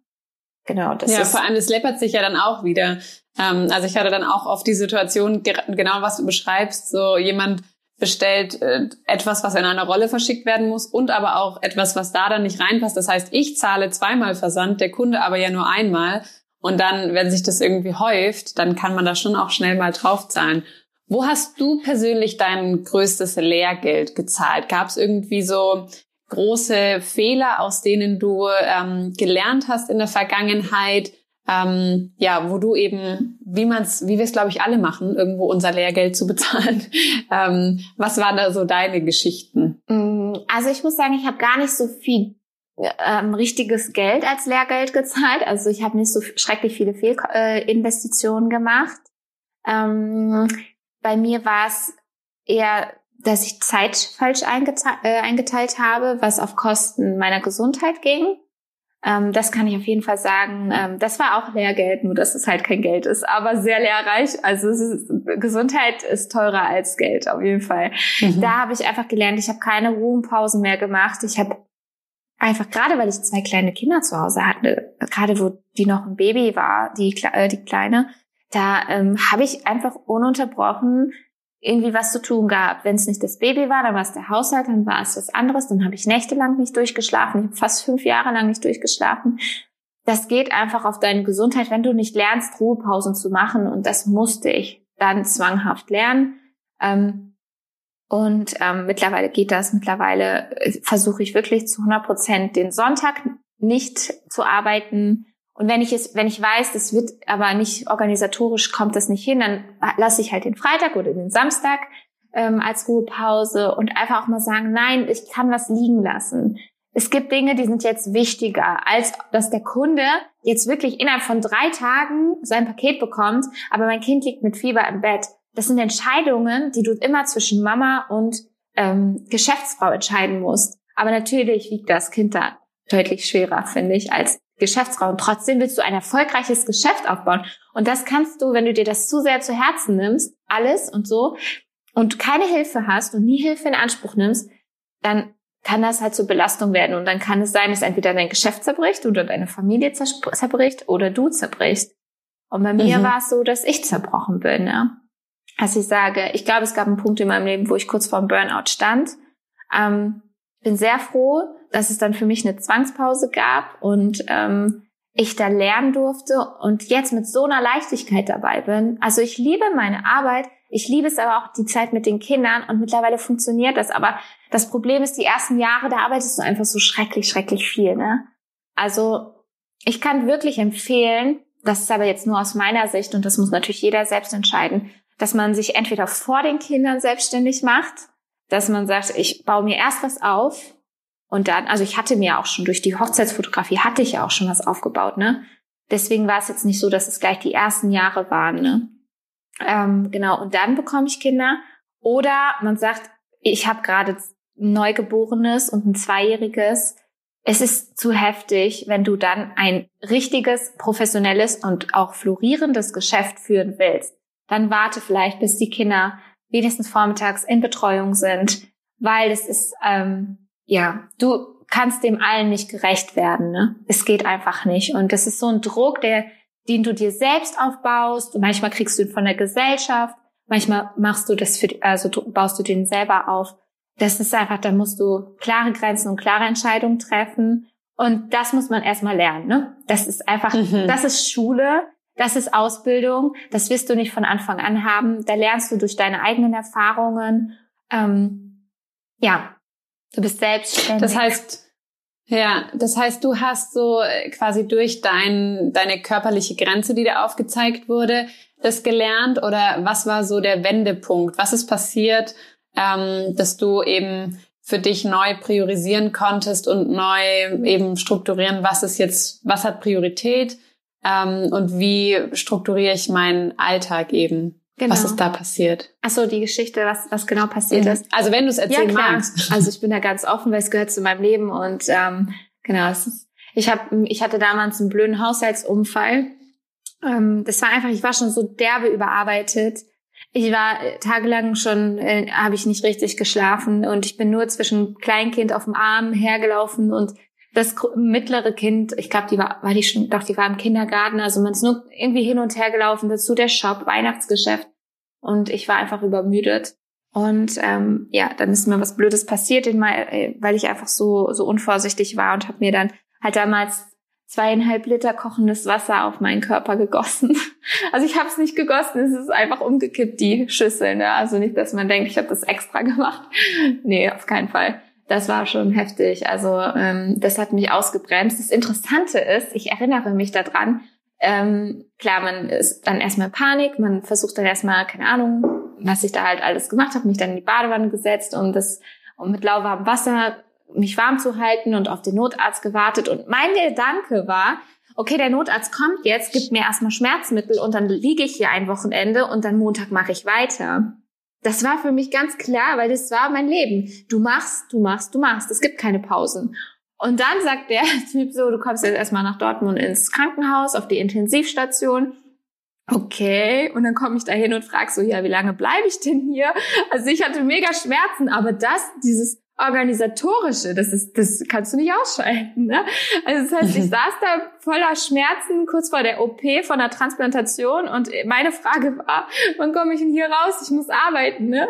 Genau, das ja, ist. Ja, vor allem, das läppert sich ja dann auch wieder. Ähm, also ich hatte dann auch oft die Situation, genau was du beschreibst, so jemand bestellt äh, etwas, was in einer Rolle verschickt werden muss und aber auch etwas, was da dann nicht reinpasst. Das heißt, ich zahle zweimal Versand, der Kunde aber ja nur einmal. Und dann, wenn sich das irgendwie häuft, dann kann man da schon auch schnell mal draufzahlen. Wo hast du persönlich dein größtes Lehrgeld gezahlt? Gab es irgendwie so große Fehler, aus denen du ähm, gelernt hast in der Vergangenheit? ähm, ja, wo du eben, wie man's, wie wir es glaube ich alle machen, irgendwo unser Lehrgeld zu bezahlen. ähm, was waren da so deine Geschichten? Mm, also ich muss sagen, ich habe gar nicht so viel ähm, richtiges Geld als Lehrgeld gezahlt. Also ich habe nicht so schrecklich viele Fehlinvestitionen gemacht. Ähm, bei mir war es eher, dass ich Zeit falsch eingeteilt, äh, eingeteilt habe, was auf Kosten meiner Gesundheit ging. Ähm, das kann ich auf jeden Fall sagen. Ähm, das war auch Lehrgeld, nur dass es halt kein Geld ist, aber sehr lehrreich. Also ist, Gesundheit ist teurer als Geld, auf jeden Fall. Mhm. Da habe ich einfach gelernt, ich habe keine Ruhempausen mehr gemacht. Ich habe einfach gerade, weil ich zwei kleine Kinder zu Hause hatte, gerade wo die noch ein Baby war, die, äh, die Kleine, da ähm, habe ich einfach ununterbrochen irgendwie was zu tun gehabt. Wenn es nicht das Baby war, dann war es der Haushalt, dann war es was anderes, dann habe ich nächtelang nicht durchgeschlafen, ich habe fast fünf Jahre lang nicht durchgeschlafen. Das geht einfach auf deine Gesundheit, wenn du nicht lernst, Ruhepausen zu machen. Und das musste ich dann zwanghaft lernen. Ähm, und ähm, mittlerweile geht das. Mittlerweile äh, versuche ich wirklich zu 100 Prozent den Sonntag nicht zu arbeiten, und wenn ich es, wenn ich weiß, das wird aber nicht organisatorisch kommt das nicht hin, dann lasse ich halt den Freitag oder den Samstag ähm, als Ruhepause und einfach auch mal sagen, nein, ich kann was liegen lassen. Es gibt Dinge, die sind jetzt wichtiger, als dass der Kunde jetzt wirklich innerhalb von drei Tagen sein Paket bekommt, aber mein Kind liegt mit Fieber im Bett. Das sind Entscheidungen, die du immer zwischen Mama und ähm, Geschäftsfrau entscheiden musst. Aber natürlich wiegt das Kind da deutlich schwerer, finde ich, als Geschäftsraum. Trotzdem willst du ein erfolgreiches Geschäft aufbauen. Und das kannst du, wenn du dir das zu sehr zu Herzen nimmst, alles und so, und keine Hilfe hast und nie Hilfe in Anspruch nimmst, dann kann das halt zur Belastung werden. Und dann kann es sein, dass entweder dein Geschäft zerbricht oder deine Familie zerbricht oder du zerbrichst. Und bei mir mhm. war es so, dass ich zerbrochen bin. Ja? Also ich sage, ich glaube, es gab einen Punkt in meinem Leben, wo ich kurz vor dem Burnout stand. Ähm, bin sehr froh, dass es dann für mich eine Zwangspause gab und ähm, ich da lernen durfte und jetzt mit so einer Leichtigkeit dabei bin. Also ich liebe meine Arbeit, ich liebe es aber auch die Zeit mit den Kindern und mittlerweile funktioniert das. Aber das Problem ist, die ersten Jahre, da arbeitest du einfach so schrecklich, schrecklich viel. Ne? Also ich kann wirklich empfehlen, das ist aber jetzt nur aus meiner Sicht und das muss natürlich jeder selbst entscheiden, dass man sich entweder vor den Kindern selbstständig macht, dass man sagt, ich baue mir erst was auf und dann, also ich hatte mir auch schon durch die Hochzeitsfotografie hatte ich ja auch schon was aufgebaut, ne? Deswegen war es jetzt nicht so, dass es gleich die ersten Jahre waren, ne? Ähm, genau, und dann bekomme ich Kinder. Oder man sagt, ich habe gerade ein Neugeborenes und ein Zweijähriges. Es ist zu heftig, wenn du dann ein richtiges, professionelles und auch florierendes Geschäft führen willst. Dann warte vielleicht, bis die Kinder wenigstens vormittags in Betreuung sind, weil es ist, ähm, ja, du kannst dem allen nicht gerecht werden. Ne? Es geht einfach nicht. Und das ist so ein Druck, der, den du dir selbst aufbaust. Und manchmal kriegst du ihn von der Gesellschaft. Manchmal machst du das für, also baust du den selber auf. Das ist einfach, da musst du klare Grenzen und klare Entscheidungen treffen. Und das muss man erstmal lernen. Ne? Das ist einfach, mhm. das ist Schule. Das ist Ausbildung. Das wirst du nicht von Anfang an haben. Da lernst du durch deine eigenen Erfahrungen. Ähm, ja, du bist selbstständig. Das heißt, ja, das heißt, du hast so äh, quasi durch dein, deine körperliche Grenze, die dir aufgezeigt wurde, das gelernt oder was war so der Wendepunkt? Was ist passiert, ähm, dass du eben für dich neu priorisieren konntest und neu eben strukturieren, was ist jetzt, was hat Priorität ähm, und wie strukturiere ich meinen Alltag eben? Genau. Was ist da passiert? Ach so, die Geschichte, was, was genau passiert mhm. ist. Also wenn du es erzählen ja, magst. Also ich bin da ganz offen, weil es gehört zu meinem Leben und ähm, genau, ist, ich habe, ich hatte damals einen blöden Haushaltsunfall. Ähm, das war einfach, ich war schon so derbe überarbeitet. Ich war äh, tagelang schon, äh, habe ich nicht richtig geschlafen und ich bin nur zwischen Kleinkind auf dem Arm hergelaufen und das mittlere Kind, ich glaube, die war, war die schon, doch, die war im Kindergarten, also man ist nur irgendwie hin und her gelaufen, dazu der Shop, Weihnachtsgeschäft. Und ich war einfach übermüdet. Und ähm, ja, dann ist mir was Blödes passiert, äh, weil ich einfach so, so unvorsichtig war und habe mir dann halt damals zweieinhalb Liter kochendes Wasser auf meinen Körper gegossen. Also ich habe es nicht gegossen, es ist einfach umgekippt, die Schüssel. Ne? Also nicht, dass man denkt, ich habe das extra gemacht. Nee, auf keinen Fall das war schon heftig. Also ähm, das hat mich ausgebremst. Das Interessante ist, ich erinnere mich daran, ähm, klar, man ist dann erstmal Panik, man versucht dann erstmal, keine Ahnung, was ich da halt alles gemacht habe, mich dann in die Badewanne gesetzt und das und mit lauwarmem Wasser mich warm zu halten und auf den Notarzt gewartet. Und mein Gedanke war, okay, der Notarzt kommt jetzt, gibt mir erstmal Schmerzmittel und dann liege ich hier ein Wochenende und dann Montag mache ich weiter. Das war für mich ganz klar, weil das war mein Leben. Du machst, du machst, du machst. Es gibt keine Pausen. Und dann sagt der Typ so, du kommst jetzt erstmal nach Dortmund ins Krankenhaus, auf die Intensivstation. Okay, und dann komme ich da hin und frage so, ja, wie lange bleibe ich denn hier? Also ich hatte mega Schmerzen, aber das, dieses organisatorische, das ist, das kannst du nicht ausschalten. Ne? Also das heißt, ich saß da voller Schmerzen kurz vor der OP von der Transplantation und meine Frage war, wann komme ich denn hier raus? Ich muss arbeiten. Ne?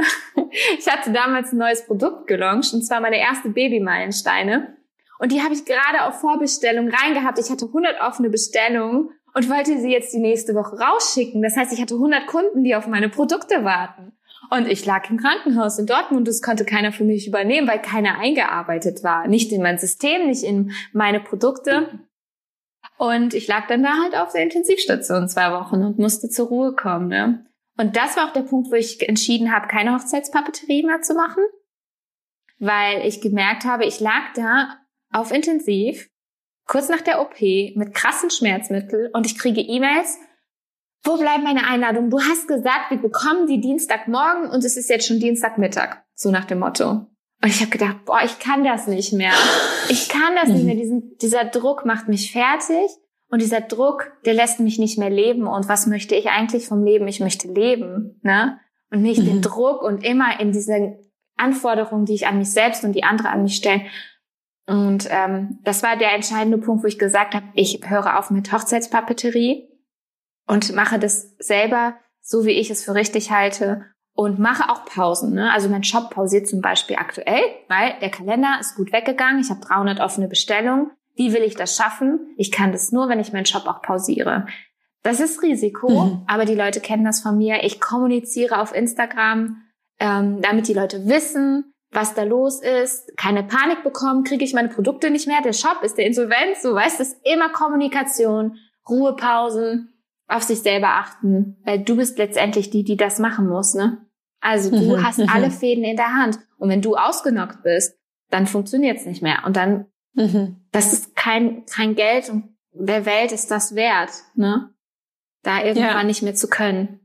Ich hatte damals ein neues Produkt gelauncht und zwar meine erste Babymeilensteine. Und die habe ich gerade auf Vorbestellung reingehabt. Ich hatte 100 offene Bestellungen und wollte sie jetzt die nächste Woche rausschicken. Das heißt, ich hatte 100 Kunden, die auf meine Produkte warten. Und ich lag im Krankenhaus in Dortmund, das konnte keiner für mich übernehmen, weil keiner eingearbeitet war. Nicht in mein System, nicht in meine Produkte. Und ich lag dann da halt auf der Intensivstation zwei Wochen und musste zur Ruhe kommen. Ne? Und das war auch der Punkt, wo ich entschieden habe, keine Hochzeitspapeterie mehr zu machen. Weil ich gemerkt habe, ich lag da auf Intensiv, kurz nach der OP, mit krassen Schmerzmitteln und ich kriege E-Mails, wo bleibt meine Einladung? Du hast gesagt, wir bekommen die Dienstagmorgen und es ist jetzt schon Dienstagmittag. So nach dem Motto. Und ich habe gedacht, boah, ich kann das nicht mehr. Ich kann das nicht mehr. Diesen, dieser Druck macht mich fertig. Und dieser Druck, der lässt mich nicht mehr leben. Und was möchte ich eigentlich vom Leben? Ich möchte leben, ne? Und nicht mhm. den Druck und immer in diese Anforderungen, die ich an mich selbst und die andere an mich stellen. Und ähm, das war der entscheidende Punkt, wo ich gesagt habe, ich höre auf mit Hochzeitspapeterie und mache das selber so, wie ich es für richtig halte und mache auch Pausen. Ne? Also mein Shop pausiert zum Beispiel aktuell, weil der Kalender ist gut weggegangen. Ich habe 300 offene Bestellungen. Wie will ich das schaffen? Ich kann das nur, wenn ich meinen Shop auch pausiere. Das ist Risiko, mhm. aber die Leute kennen das von mir. Ich kommuniziere auf Instagram, ähm, damit die Leute wissen, was da los ist, keine Panik bekommen, kriege ich meine Produkte nicht mehr, der Shop ist der Insolvenz, so weißt, das ist immer Kommunikation, Ruhepausen, auf sich selber achten, weil du bist letztendlich die, die das machen muss, ne? Also du hast alle Fäden in der Hand. Und wenn du ausgenockt bist, dann funktioniert's nicht mehr. Und dann, das ist kein, kein Geld und der Welt ist das wert, ne? Da irgendwann ja. nicht mehr zu können.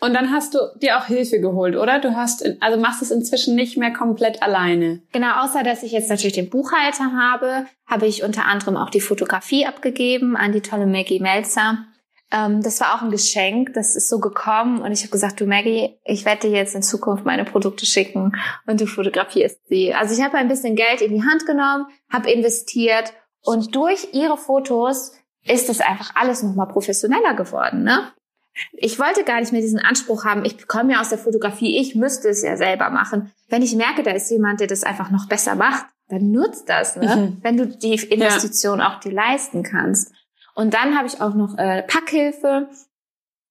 Und dann hast du dir auch Hilfe geholt, oder? Du hast, also machst es inzwischen nicht mehr komplett alleine. Genau, außer dass ich jetzt natürlich den Buchhalter habe, habe ich unter anderem auch die Fotografie abgegeben an die tolle Maggie Melzer Ähm, das war auch ein Geschenk, das ist so gekommen und ich habe gesagt, du Maggie, ich werde dir jetzt in Zukunft meine Produkte schicken und du fotografierst sie. Also ich habe ein bisschen Geld in die Hand genommen, habe investiert und durch ihre Fotos ist es einfach alles nochmal professioneller geworden. Ne? Ich wollte gar nicht mehr diesen Anspruch haben, ich komme ja aus der Fotografie, ich müsste es ja selber machen. Wenn ich merke, da ist jemand, der das einfach noch besser macht, dann nutzt das, ne? Mhm. wenn du die Investition ja. auch dir leisten kannst. Und dann habe ich auch noch äh, Packhilfe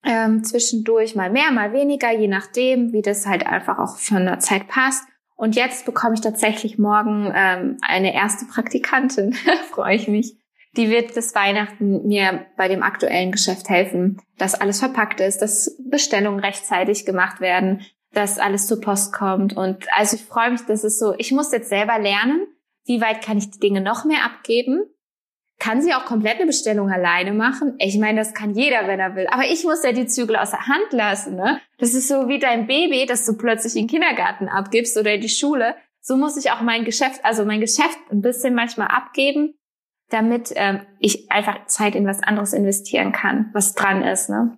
ähm, zwischendurch, mal mehr, mal weniger, je nachdem, wie das halt einfach auch von der Zeit passt. Und jetzt bekomme ich tatsächlich morgen ähm, eine erste Praktikantin, freue ich mich. Die wird das Weihnachten mir bei dem aktuellen Geschäft helfen, dass alles verpackt ist, dass Bestellungen rechtzeitig gemacht werden, dass alles zur Post kommt. Und also ich freue mich, das ist so, ich muss jetzt selber lernen, wie weit kann ich die Dinge noch mehr abgeben kann sie auch komplett eine Bestellung alleine machen. Ich meine, das kann jeder, wenn er will. Aber ich muss ja die Zügel aus der Hand lassen. Ne? Das ist so wie dein Baby, das du plötzlich in den Kindergarten abgibst oder in die Schule. So muss ich auch mein Geschäft, also mein Geschäft ein bisschen manchmal abgeben, damit ähm, ich einfach Zeit in was anderes investieren kann, was dran ist. Ne?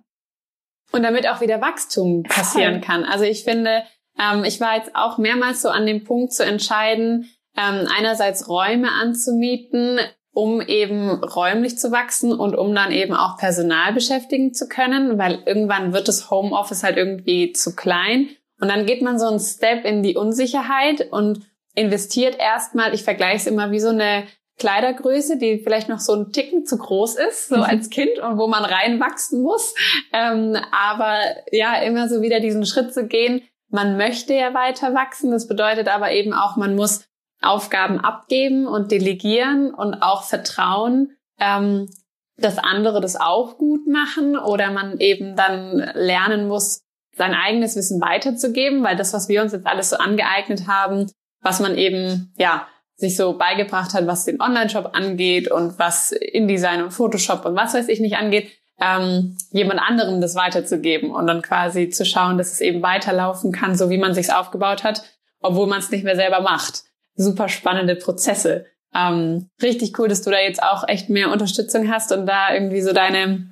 Und damit auch wieder Wachstum passieren kann. Also ich finde, ähm, ich war jetzt auch mehrmals so an dem Punkt zu entscheiden, ähm, einerseits Räume anzumieten, um eben räumlich zu wachsen und um dann eben auch Personal beschäftigen zu können, weil irgendwann wird das Homeoffice halt irgendwie zu klein. Und dann geht man so einen Step in die Unsicherheit und investiert erstmal, ich vergleiche es immer wie so eine Kleidergröße, die vielleicht noch so ein Ticken zu groß ist, so mhm. als Kind und wo man reinwachsen muss. Ähm, aber ja, immer so wieder diesen Schritt zu gehen. Man möchte ja weiter wachsen. Das bedeutet aber eben auch, man muss Aufgaben abgeben und delegieren und auch vertrauen, ähm, dass andere das auch gut machen oder man eben dann lernen muss, sein eigenes Wissen weiterzugeben, weil das, was wir uns jetzt alles so angeeignet haben, was man eben, ja, sich so beigebracht hat, was den Online-Shop angeht und was InDesign und Photoshop und was weiß ich nicht angeht, ähm, jemand anderem das weiterzugeben und dann quasi zu schauen, dass es eben weiterlaufen kann, so wie man sich's aufgebaut hat, obwohl man es nicht mehr selber macht super spannende Prozesse. Ähm, richtig cool, dass du da jetzt auch echt mehr Unterstützung hast und da irgendwie so deine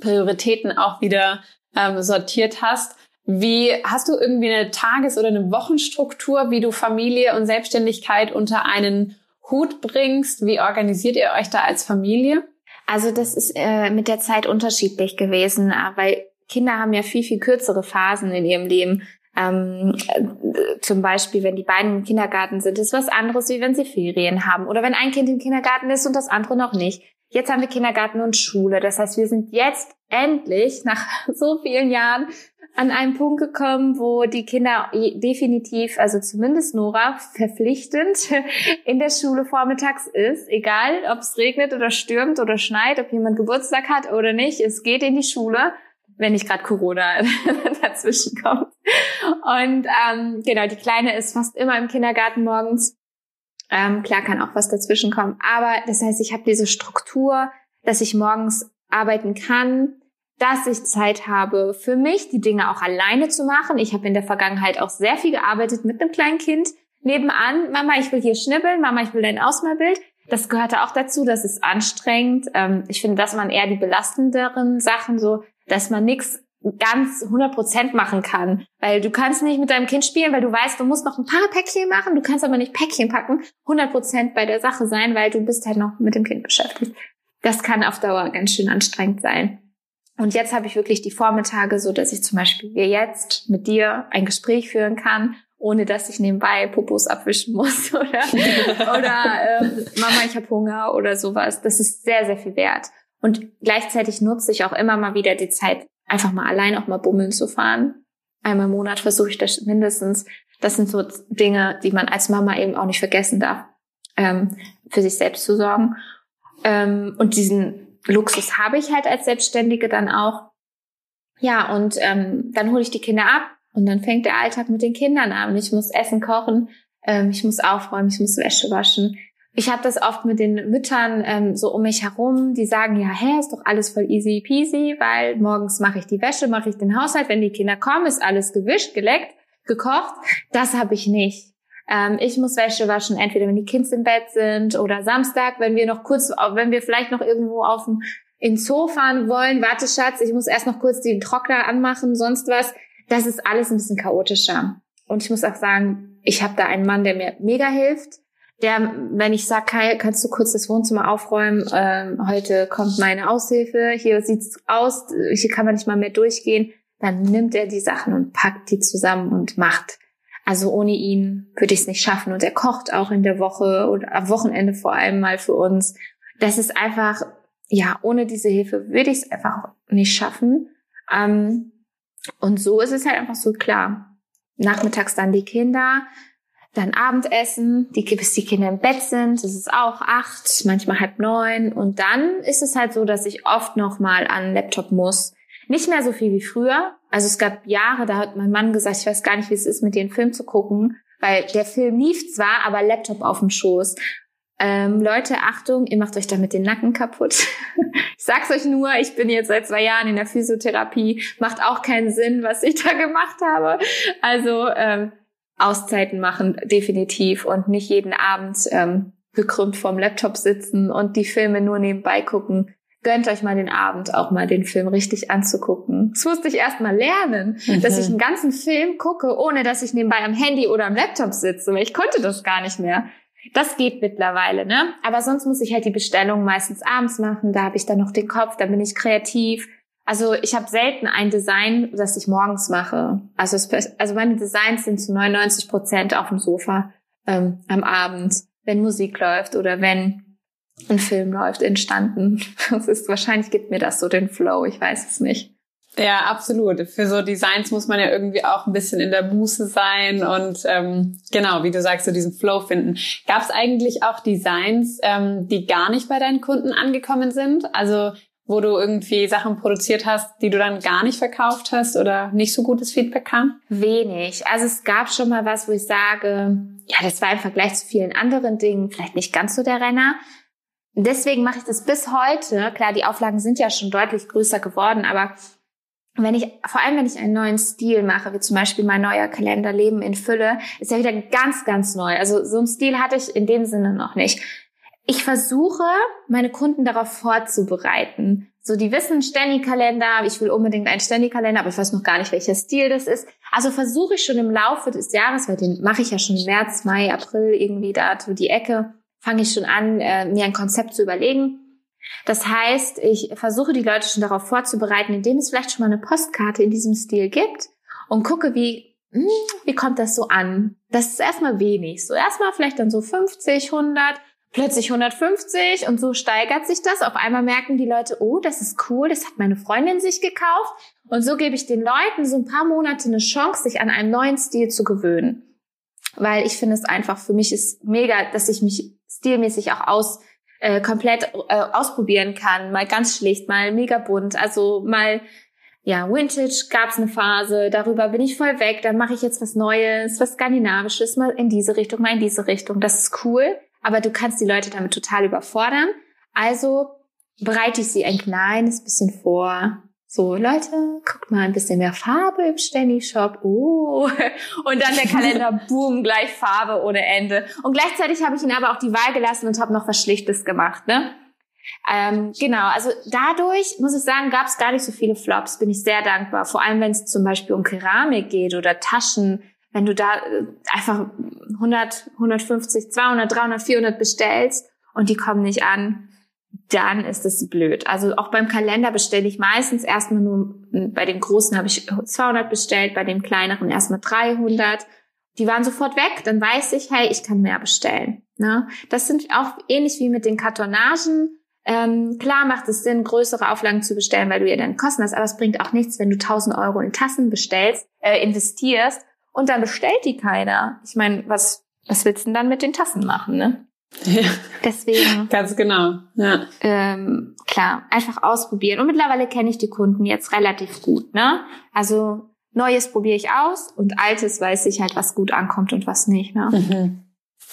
Prioritäten auch wieder ähm, sortiert hast. Wie hast du irgendwie eine Tages- oder eine Wochenstruktur, wie du Familie und Selbstständigkeit unter einen Hut bringst? Wie organisiert ihr euch da als Familie? Also das ist äh, mit der Zeit unterschiedlich gewesen, äh, weil Kinder haben ja viel, viel kürzere Phasen in ihrem Leben. Ähm, äh, zum Beispiel, wenn die beiden im Kindergarten sind, ist was anderes, wie wenn sie Ferien haben. Oder wenn ein Kind im Kindergarten ist und das andere noch nicht. Jetzt haben wir Kindergarten und Schule. Das heißt, wir sind jetzt endlich nach so vielen Jahren an einen Punkt gekommen, wo die Kinder definitiv, also zumindest Nora, verpflichtend in der Schule vormittags ist. Egal, ob es regnet oder stürmt oder schneit, ob jemand Geburtstag hat oder nicht. Es geht in die Schule wenn nicht gerade Corona dazwischen kommt. Und ähm, genau, die Kleine ist fast immer im Kindergarten morgens. Ähm, klar kann auch was dazwischen kommen. Aber das heißt, ich habe diese Struktur, dass ich morgens arbeiten kann, dass ich Zeit habe für mich, die Dinge auch alleine zu machen. Ich habe in der Vergangenheit auch sehr viel gearbeitet mit einem kleinen Kind. Nebenan, Mama, ich will hier schnibbeln, Mama, ich will dein Ausmalbild. Das gehörte auch dazu, das ist anstrengend. Ähm, ich finde, dass man eher die belastenderen Sachen so dass man nichts ganz 100% machen kann. Weil du kannst nicht mit deinem Kind spielen, weil du weißt, du musst noch ein paar Päckchen machen, du kannst aber nicht Päckchen packen, 100% bei der Sache sein, weil du bist halt noch mit dem Kind beschäftigt. Das kann auf Dauer ganz schön anstrengend sein. Und jetzt habe ich wirklich die Vormittage, so dass ich zum Beispiel jetzt mit dir ein Gespräch führen kann, ohne dass ich nebenbei Popos abwischen muss oder, oder ähm, Mama, ich habe Hunger oder sowas. Das ist sehr, sehr viel wert. Und gleichzeitig nutze ich auch immer mal wieder die Zeit, einfach mal allein auch mal bummeln zu fahren. Einmal im Monat versuche ich das mindestens. Das sind so Dinge, die man als Mama eben auch nicht vergessen darf, ähm, für sich selbst zu sorgen. Ähm, und diesen Luxus habe ich halt als Selbstständige dann auch. Ja, und ähm, dann hole ich die Kinder ab und dann fängt der Alltag mit den Kindern an. Ich muss Essen kochen, ähm, ich muss aufräumen, ich muss Wäsche waschen, ich habe das oft mit den Müttern ähm, so um mich herum, die sagen, ja, hä, ist doch alles voll easy peasy, weil morgens mache ich die Wäsche, mache ich den Haushalt, wenn die Kinder kommen, ist alles gewischt, geleckt, gekocht. Das habe ich nicht. Ähm, ich muss Wäsche waschen, entweder wenn die Kids im Bett sind oder Samstag, wenn wir noch kurz, wenn wir vielleicht noch irgendwo auf dem ins Zoo fahren wollen, warte Schatz, ich muss erst noch kurz den Trockner anmachen, sonst was. Das ist alles ein bisschen chaotischer. Und ich muss auch sagen, ich habe da einen Mann, der mir mega hilft. Der, wenn ich sage, Kai, kannst du kurz das Wohnzimmer aufräumen? Ähm, heute kommt meine Aushilfe. Hier sieht's aus. Hier kann man nicht mal mehr durchgehen. Dann nimmt er die Sachen und packt die zusammen und macht. Also ohne ihn würde ich es nicht schaffen. Und er kocht auch in der Woche oder am Wochenende vor allem mal für uns. Das ist einfach ja, ohne diese Hilfe würde ich es einfach nicht schaffen. Ähm, und so ist es halt einfach so klar. Nachmittags dann die Kinder, dann Abendessen, die, bis die Kinder im Bett sind, das ist auch acht, manchmal halb neun. Und dann ist es halt so, dass ich oft noch mal an den Laptop muss. Nicht mehr so viel wie früher. Also es gab Jahre, da hat mein Mann gesagt, ich weiß gar nicht, wie es ist, mit den Film zu gucken, weil der Film lief zwar, aber Laptop auf dem Schoß. Ähm, Leute, Achtung, ihr macht euch damit den Nacken kaputt. ich sag's euch nur, ich bin jetzt seit zwei Jahren in der Physiotherapie, macht auch keinen Sinn, was ich da gemacht habe. Also ähm, Auszeiten machen, definitiv, und nicht jeden Abend ähm, gekrümmt vorm Laptop sitzen und die Filme nur nebenbei gucken. Gönnt euch mal den Abend, auch mal den Film richtig anzugucken. Das musste ich erst mal lernen, mhm. dass ich einen ganzen Film gucke, ohne dass ich nebenbei am Handy oder am Laptop sitze, weil ich konnte das gar nicht mehr. Das geht mittlerweile, ne? Aber sonst muss ich halt die Bestellung meistens abends machen. Da habe ich dann noch den Kopf, da bin ich kreativ. Also ich habe selten ein Design, das ich morgens mache. Also, es, also meine Designs sind zu 99 Prozent auf dem Sofa ähm, am Abend, wenn Musik läuft oder wenn ein Film läuft, entstanden. Das ist wahrscheinlich gibt mir das so den Flow. Ich weiß es nicht. Ja, absolut. Für so Designs muss man ja irgendwie auch ein bisschen in der Muße sein und ähm, genau, wie du sagst, so diesen Flow finden. Gab es eigentlich auch Designs, ähm, die gar nicht bei deinen Kunden angekommen sind? Also wo du irgendwie Sachen produziert hast, die du dann gar nicht verkauft hast oder nicht so gutes Feedback kam? Wenig. Also es gab schon mal was, wo ich sage, ja, das war im Vergleich zu vielen anderen Dingen vielleicht nicht ganz so der Renner. Deswegen mache ich das bis heute. Klar, die Auflagen sind ja schon deutlich größer geworden, aber wenn ich, vor allem wenn ich einen neuen Stil mache, wie zum Beispiel mein neuer Kalender Leben in Fülle, ist ja wieder ganz, ganz neu. Also so einen Stil hatte ich in dem Sinne noch nicht. Ich versuche, meine Kunden darauf vorzubereiten. So, die wissen Ständy-Kalender, ich will unbedingt einen Ständy-Kalender, aber ich weiß noch gar nicht, welcher Stil das ist. Also versuche ich schon im Laufe des Jahres, weil den mache ich ja schon März, Mai, April irgendwie da die Ecke, fange ich schon an, äh, mir ein Konzept zu überlegen das heißt, ich versuche die Leute schon darauf vorzubereiten, indem es vielleicht schon mal eine Postkarte in diesem Stil gibt und gucke, wie, hm, wie kommt das so an? Das ist erstmal wenig. So erstmal vielleicht dann so 50, 100, plötzlich 150 und so steigert sich das. Auf einmal merken die Leute, oh, das ist cool, das hat meine Freundin sich gekauft. Und so gebe ich den Leuten so ein paar Monate eine Chance, sich an einen neuen Stil zu gewöhnen. Weil ich finde es einfach, für mich ist mega, dass ich mich stilmäßig auch aus äh, komplett äh, ausprobieren kann. Mal ganz schlicht, mal mega bunt. Also mal ja, Vintage gab's eine Phase, darüber bin ich voll weg, dann mache ich jetzt was Neues, was Skandinavisches, mal in diese Richtung, mal in diese Richtung. Das ist cool, aber du kannst die Leute damit total überfordern. Also bereite ich sie ein kleines bisschen vor, so, Leute, guckt mal ein bisschen mehr Farbe im Stanley Shop. Oh. Und dann der Kalender, boom, gleich Farbe ohne Ende. Und gleichzeitig habe ich ihnen aber auch die Wahl gelassen und habe noch was Schlichtes gemacht, ne? Ähm, genau, also dadurch, muss ich sagen, gab es gar nicht so viele Flops, bin ich sehr dankbar. Vor allem, wenn es zum Beispiel um Keramik geht oder Taschen. Wenn du da äh, einfach 100, 150, 200, 300, 400 bestellst und die kommen nicht an, dann ist es blöd. Also auch beim Kalender bestelle ich meistens erstmal nur, bei dem großen habe ich 200 bestellt, bei dem kleineren erstmal 300. Die waren sofort weg, dann weiß ich, hey, ich kann mehr bestellen. Ne? Das sind auch ähnlich wie mit den Kartonagen. Ähm, klar macht es Sinn, größere Auflagen zu bestellen, weil du ja dann Kosten hast, aber es bringt auch nichts, wenn du 1000 Euro in Tassen bestellst, äh, investierst und dann bestellt die keiner. Ich meine, was, was willst du denn dann mit den Tassen machen, ne? Ja. Deswegen. Ganz genau. Ja. Ähm, klar, einfach ausprobieren. Und mittlerweile kenne ich die Kunden jetzt relativ gut. Ne? Also Neues probiere ich aus und Altes weiß ich halt, was gut ankommt und was nicht. Ne? Mhm.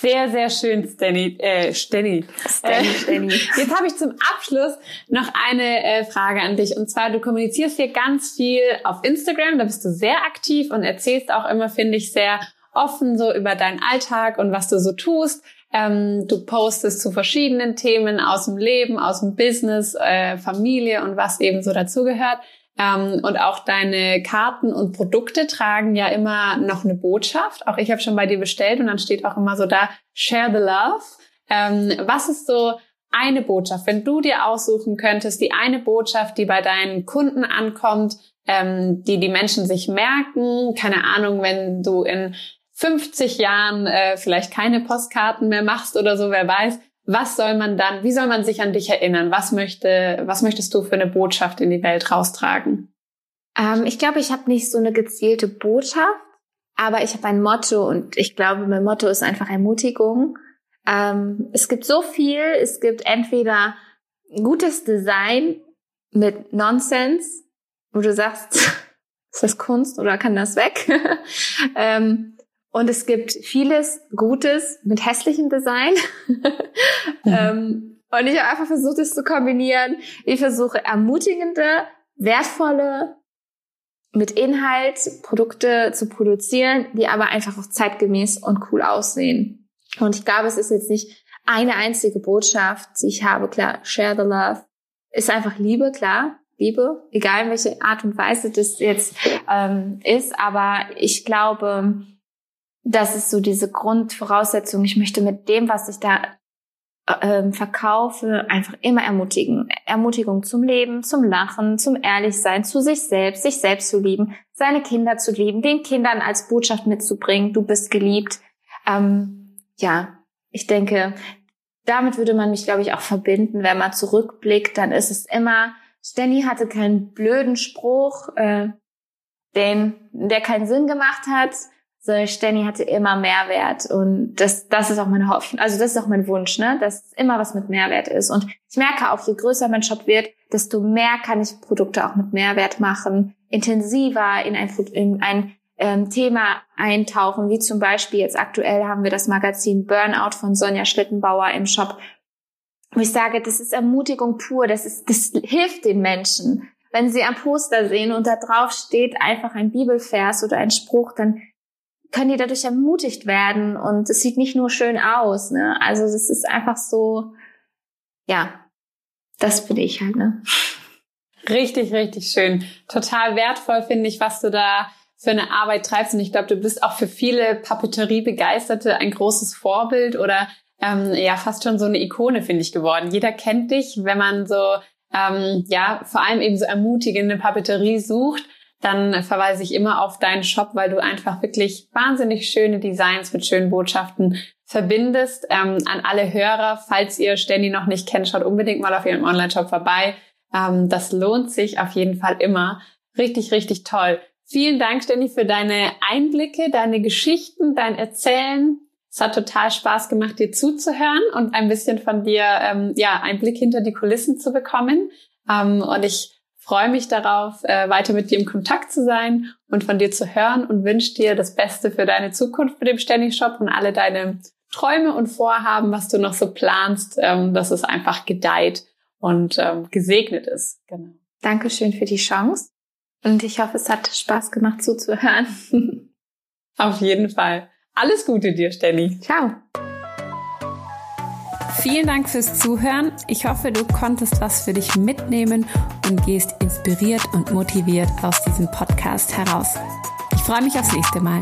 Sehr, sehr schön, Stanny. Äh, Stanny. Stanny, äh, Stanny. Jetzt habe ich zum Abschluss noch eine äh, Frage an dich. Und zwar, du kommunizierst hier ganz viel auf Instagram. Da bist du sehr aktiv und erzählst auch immer, finde ich, sehr offen so über deinen Alltag und was du so tust. Ähm, du postest zu verschiedenen Themen aus dem Leben, aus dem Business, äh, Familie und was eben so dazugehört. Ähm, und auch deine Karten und Produkte tragen ja immer noch eine Botschaft. Auch ich habe schon bei dir bestellt und dann steht auch immer so da, share the love. Ähm, was ist so eine Botschaft, wenn du dir aussuchen könntest, die eine Botschaft, die bei deinen Kunden ankommt, ähm, die die Menschen sich merken, keine Ahnung, wenn du in 50 Jahren äh, vielleicht keine Postkarten mehr machst oder so, wer weiß, was soll man dann, wie soll man sich an dich erinnern? Was möchte, was möchtest du für eine Botschaft in die Welt raustragen? Ähm, ich glaube, ich habe nicht so eine gezielte Botschaft, aber ich habe ein Motto und ich glaube, mein Motto ist einfach Ermutigung. Ähm, es gibt so viel, es gibt entweder gutes Design mit Nonsense, wo du sagst, ist das Kunst oder kann das weg? ähm, und es gibt vieles Gutes mit hässlichem Design. mhm. ähm, und ich habe einfach versucht, es zu kombinieren. Ich versuche ermutigende, wertvolle, mit Inhalt Produkte zu produzieren, die aber einfach auch zeitgemäß und cool aussehen. Und ich glaube, es ist jetzt nicht eine einzige Botschaft, die ich habe. Klar, share the love. Ist einfach Liebe, klar. Liebe, egal in welche Art und Weise das jetzt ähm, ist. Aber ich glaube, das ist so diese Grundvoraussetzung. Ich möchte mit dem, was ich da ähm, verkaufe, einfach immer ermutigen. Ermutigung zum Leben, zum Lachen, zum Ehrlichsein, zu sich selbst, sich selbst zu lieben, seine Kinder zu lieben, den Kindern als Botschaft mitzubringen, du bist geliebt. Ähm, ja, ich denke, damit würde man mich, glaube ich, auch verbinden. Wenn man zurückblickt, dann ist es immer, Stenny hatte keinen blöden Spruch, äh, den, der keinen Sinn gemacht hat, so Stenny hatte immer Mehrwert und das, das ist auch meine Hoffnung, also das ist auch mein Wunsch, ne, dass immer was mit Mehrwert ist und ich merke auch, je größer mein Shop wird, desto mehr kann ich Produkte auch mit Mehrwert machen, intensiver in ein, in ein ähm, Thema eintauchen, wie zum Beispiel jetzt aktuell haben wir das Magazin Burnout von Sonja Schlittenbauer im Shop, wo ich sage, das ist Ermutigung pur, das ist, das hilft den Menschen. Wenn sie ein Poster sehen und da drauf steht einfach ein Bibelvers oder ein Spruch, dann können die dadurch ermutigt werden und es sieht nicht nur schön aus, ne? Also das ist einfach so, ja, das bin ich halt, ne? Richtig, richtig schön. Total wertvoll finde ich, was du da für eine Arbeit treibst. Und ich glaube, du bist auch für viele Papeterie-Begeisterte ein großes Vorbild oder ähm, ja fast schon so eine Ikone, finde ich, geworden. Jeder kennt dich, wenn man so ähm, ja vor allem eben so ermutigende Papeterie sucht dann verweise ich immer auf deinen Shop, weil du einfach wirklich wahnsinnig schöne Designs mit schönen Botschaften verbindest. Ähm, an alle Hörer, falls ihr Stenny noch nicht kennt, schaut unbedingt mal auf ihrem Online-Shop vorbei. Ähm, das lohnt sich auf jeden Fall immer. Richtig, richtig toll. Vielen Dank, Stenny, für deine Einblicke, deine Geschichten, dein Erzählen. Es hat total Spaß gemacht, dir zuzuhören und ein bisschen von dir, ähm, ja, einen Blick hinter die Kulissen zu bekommen. Ähm, und ich freue mich darauf, äh, weiter mit dir im Kontakt zu sein und von dir zu hören und wünsche dir das Beste für deine Zukunft mit dem Ständig Shop und alle deine Träume und Vorhaben, was du noch so planst, ähm, dass es einfach gedeiht und ähm, gesegnet ist. Genau. Dankeschön für die Chance und ich hoffe, es hat Spaß gemacht zuzuhören. Auf jeden Fall. Alles Gute dir, Stenny. Ciao. Vielen Dank fürs Zuhören. Ich hoffe, du konntest was für dich mitnehmen und gehst inspiriert und motiviert aus diesem Podcast heraus. Ich freue mich aufs nächste Mal.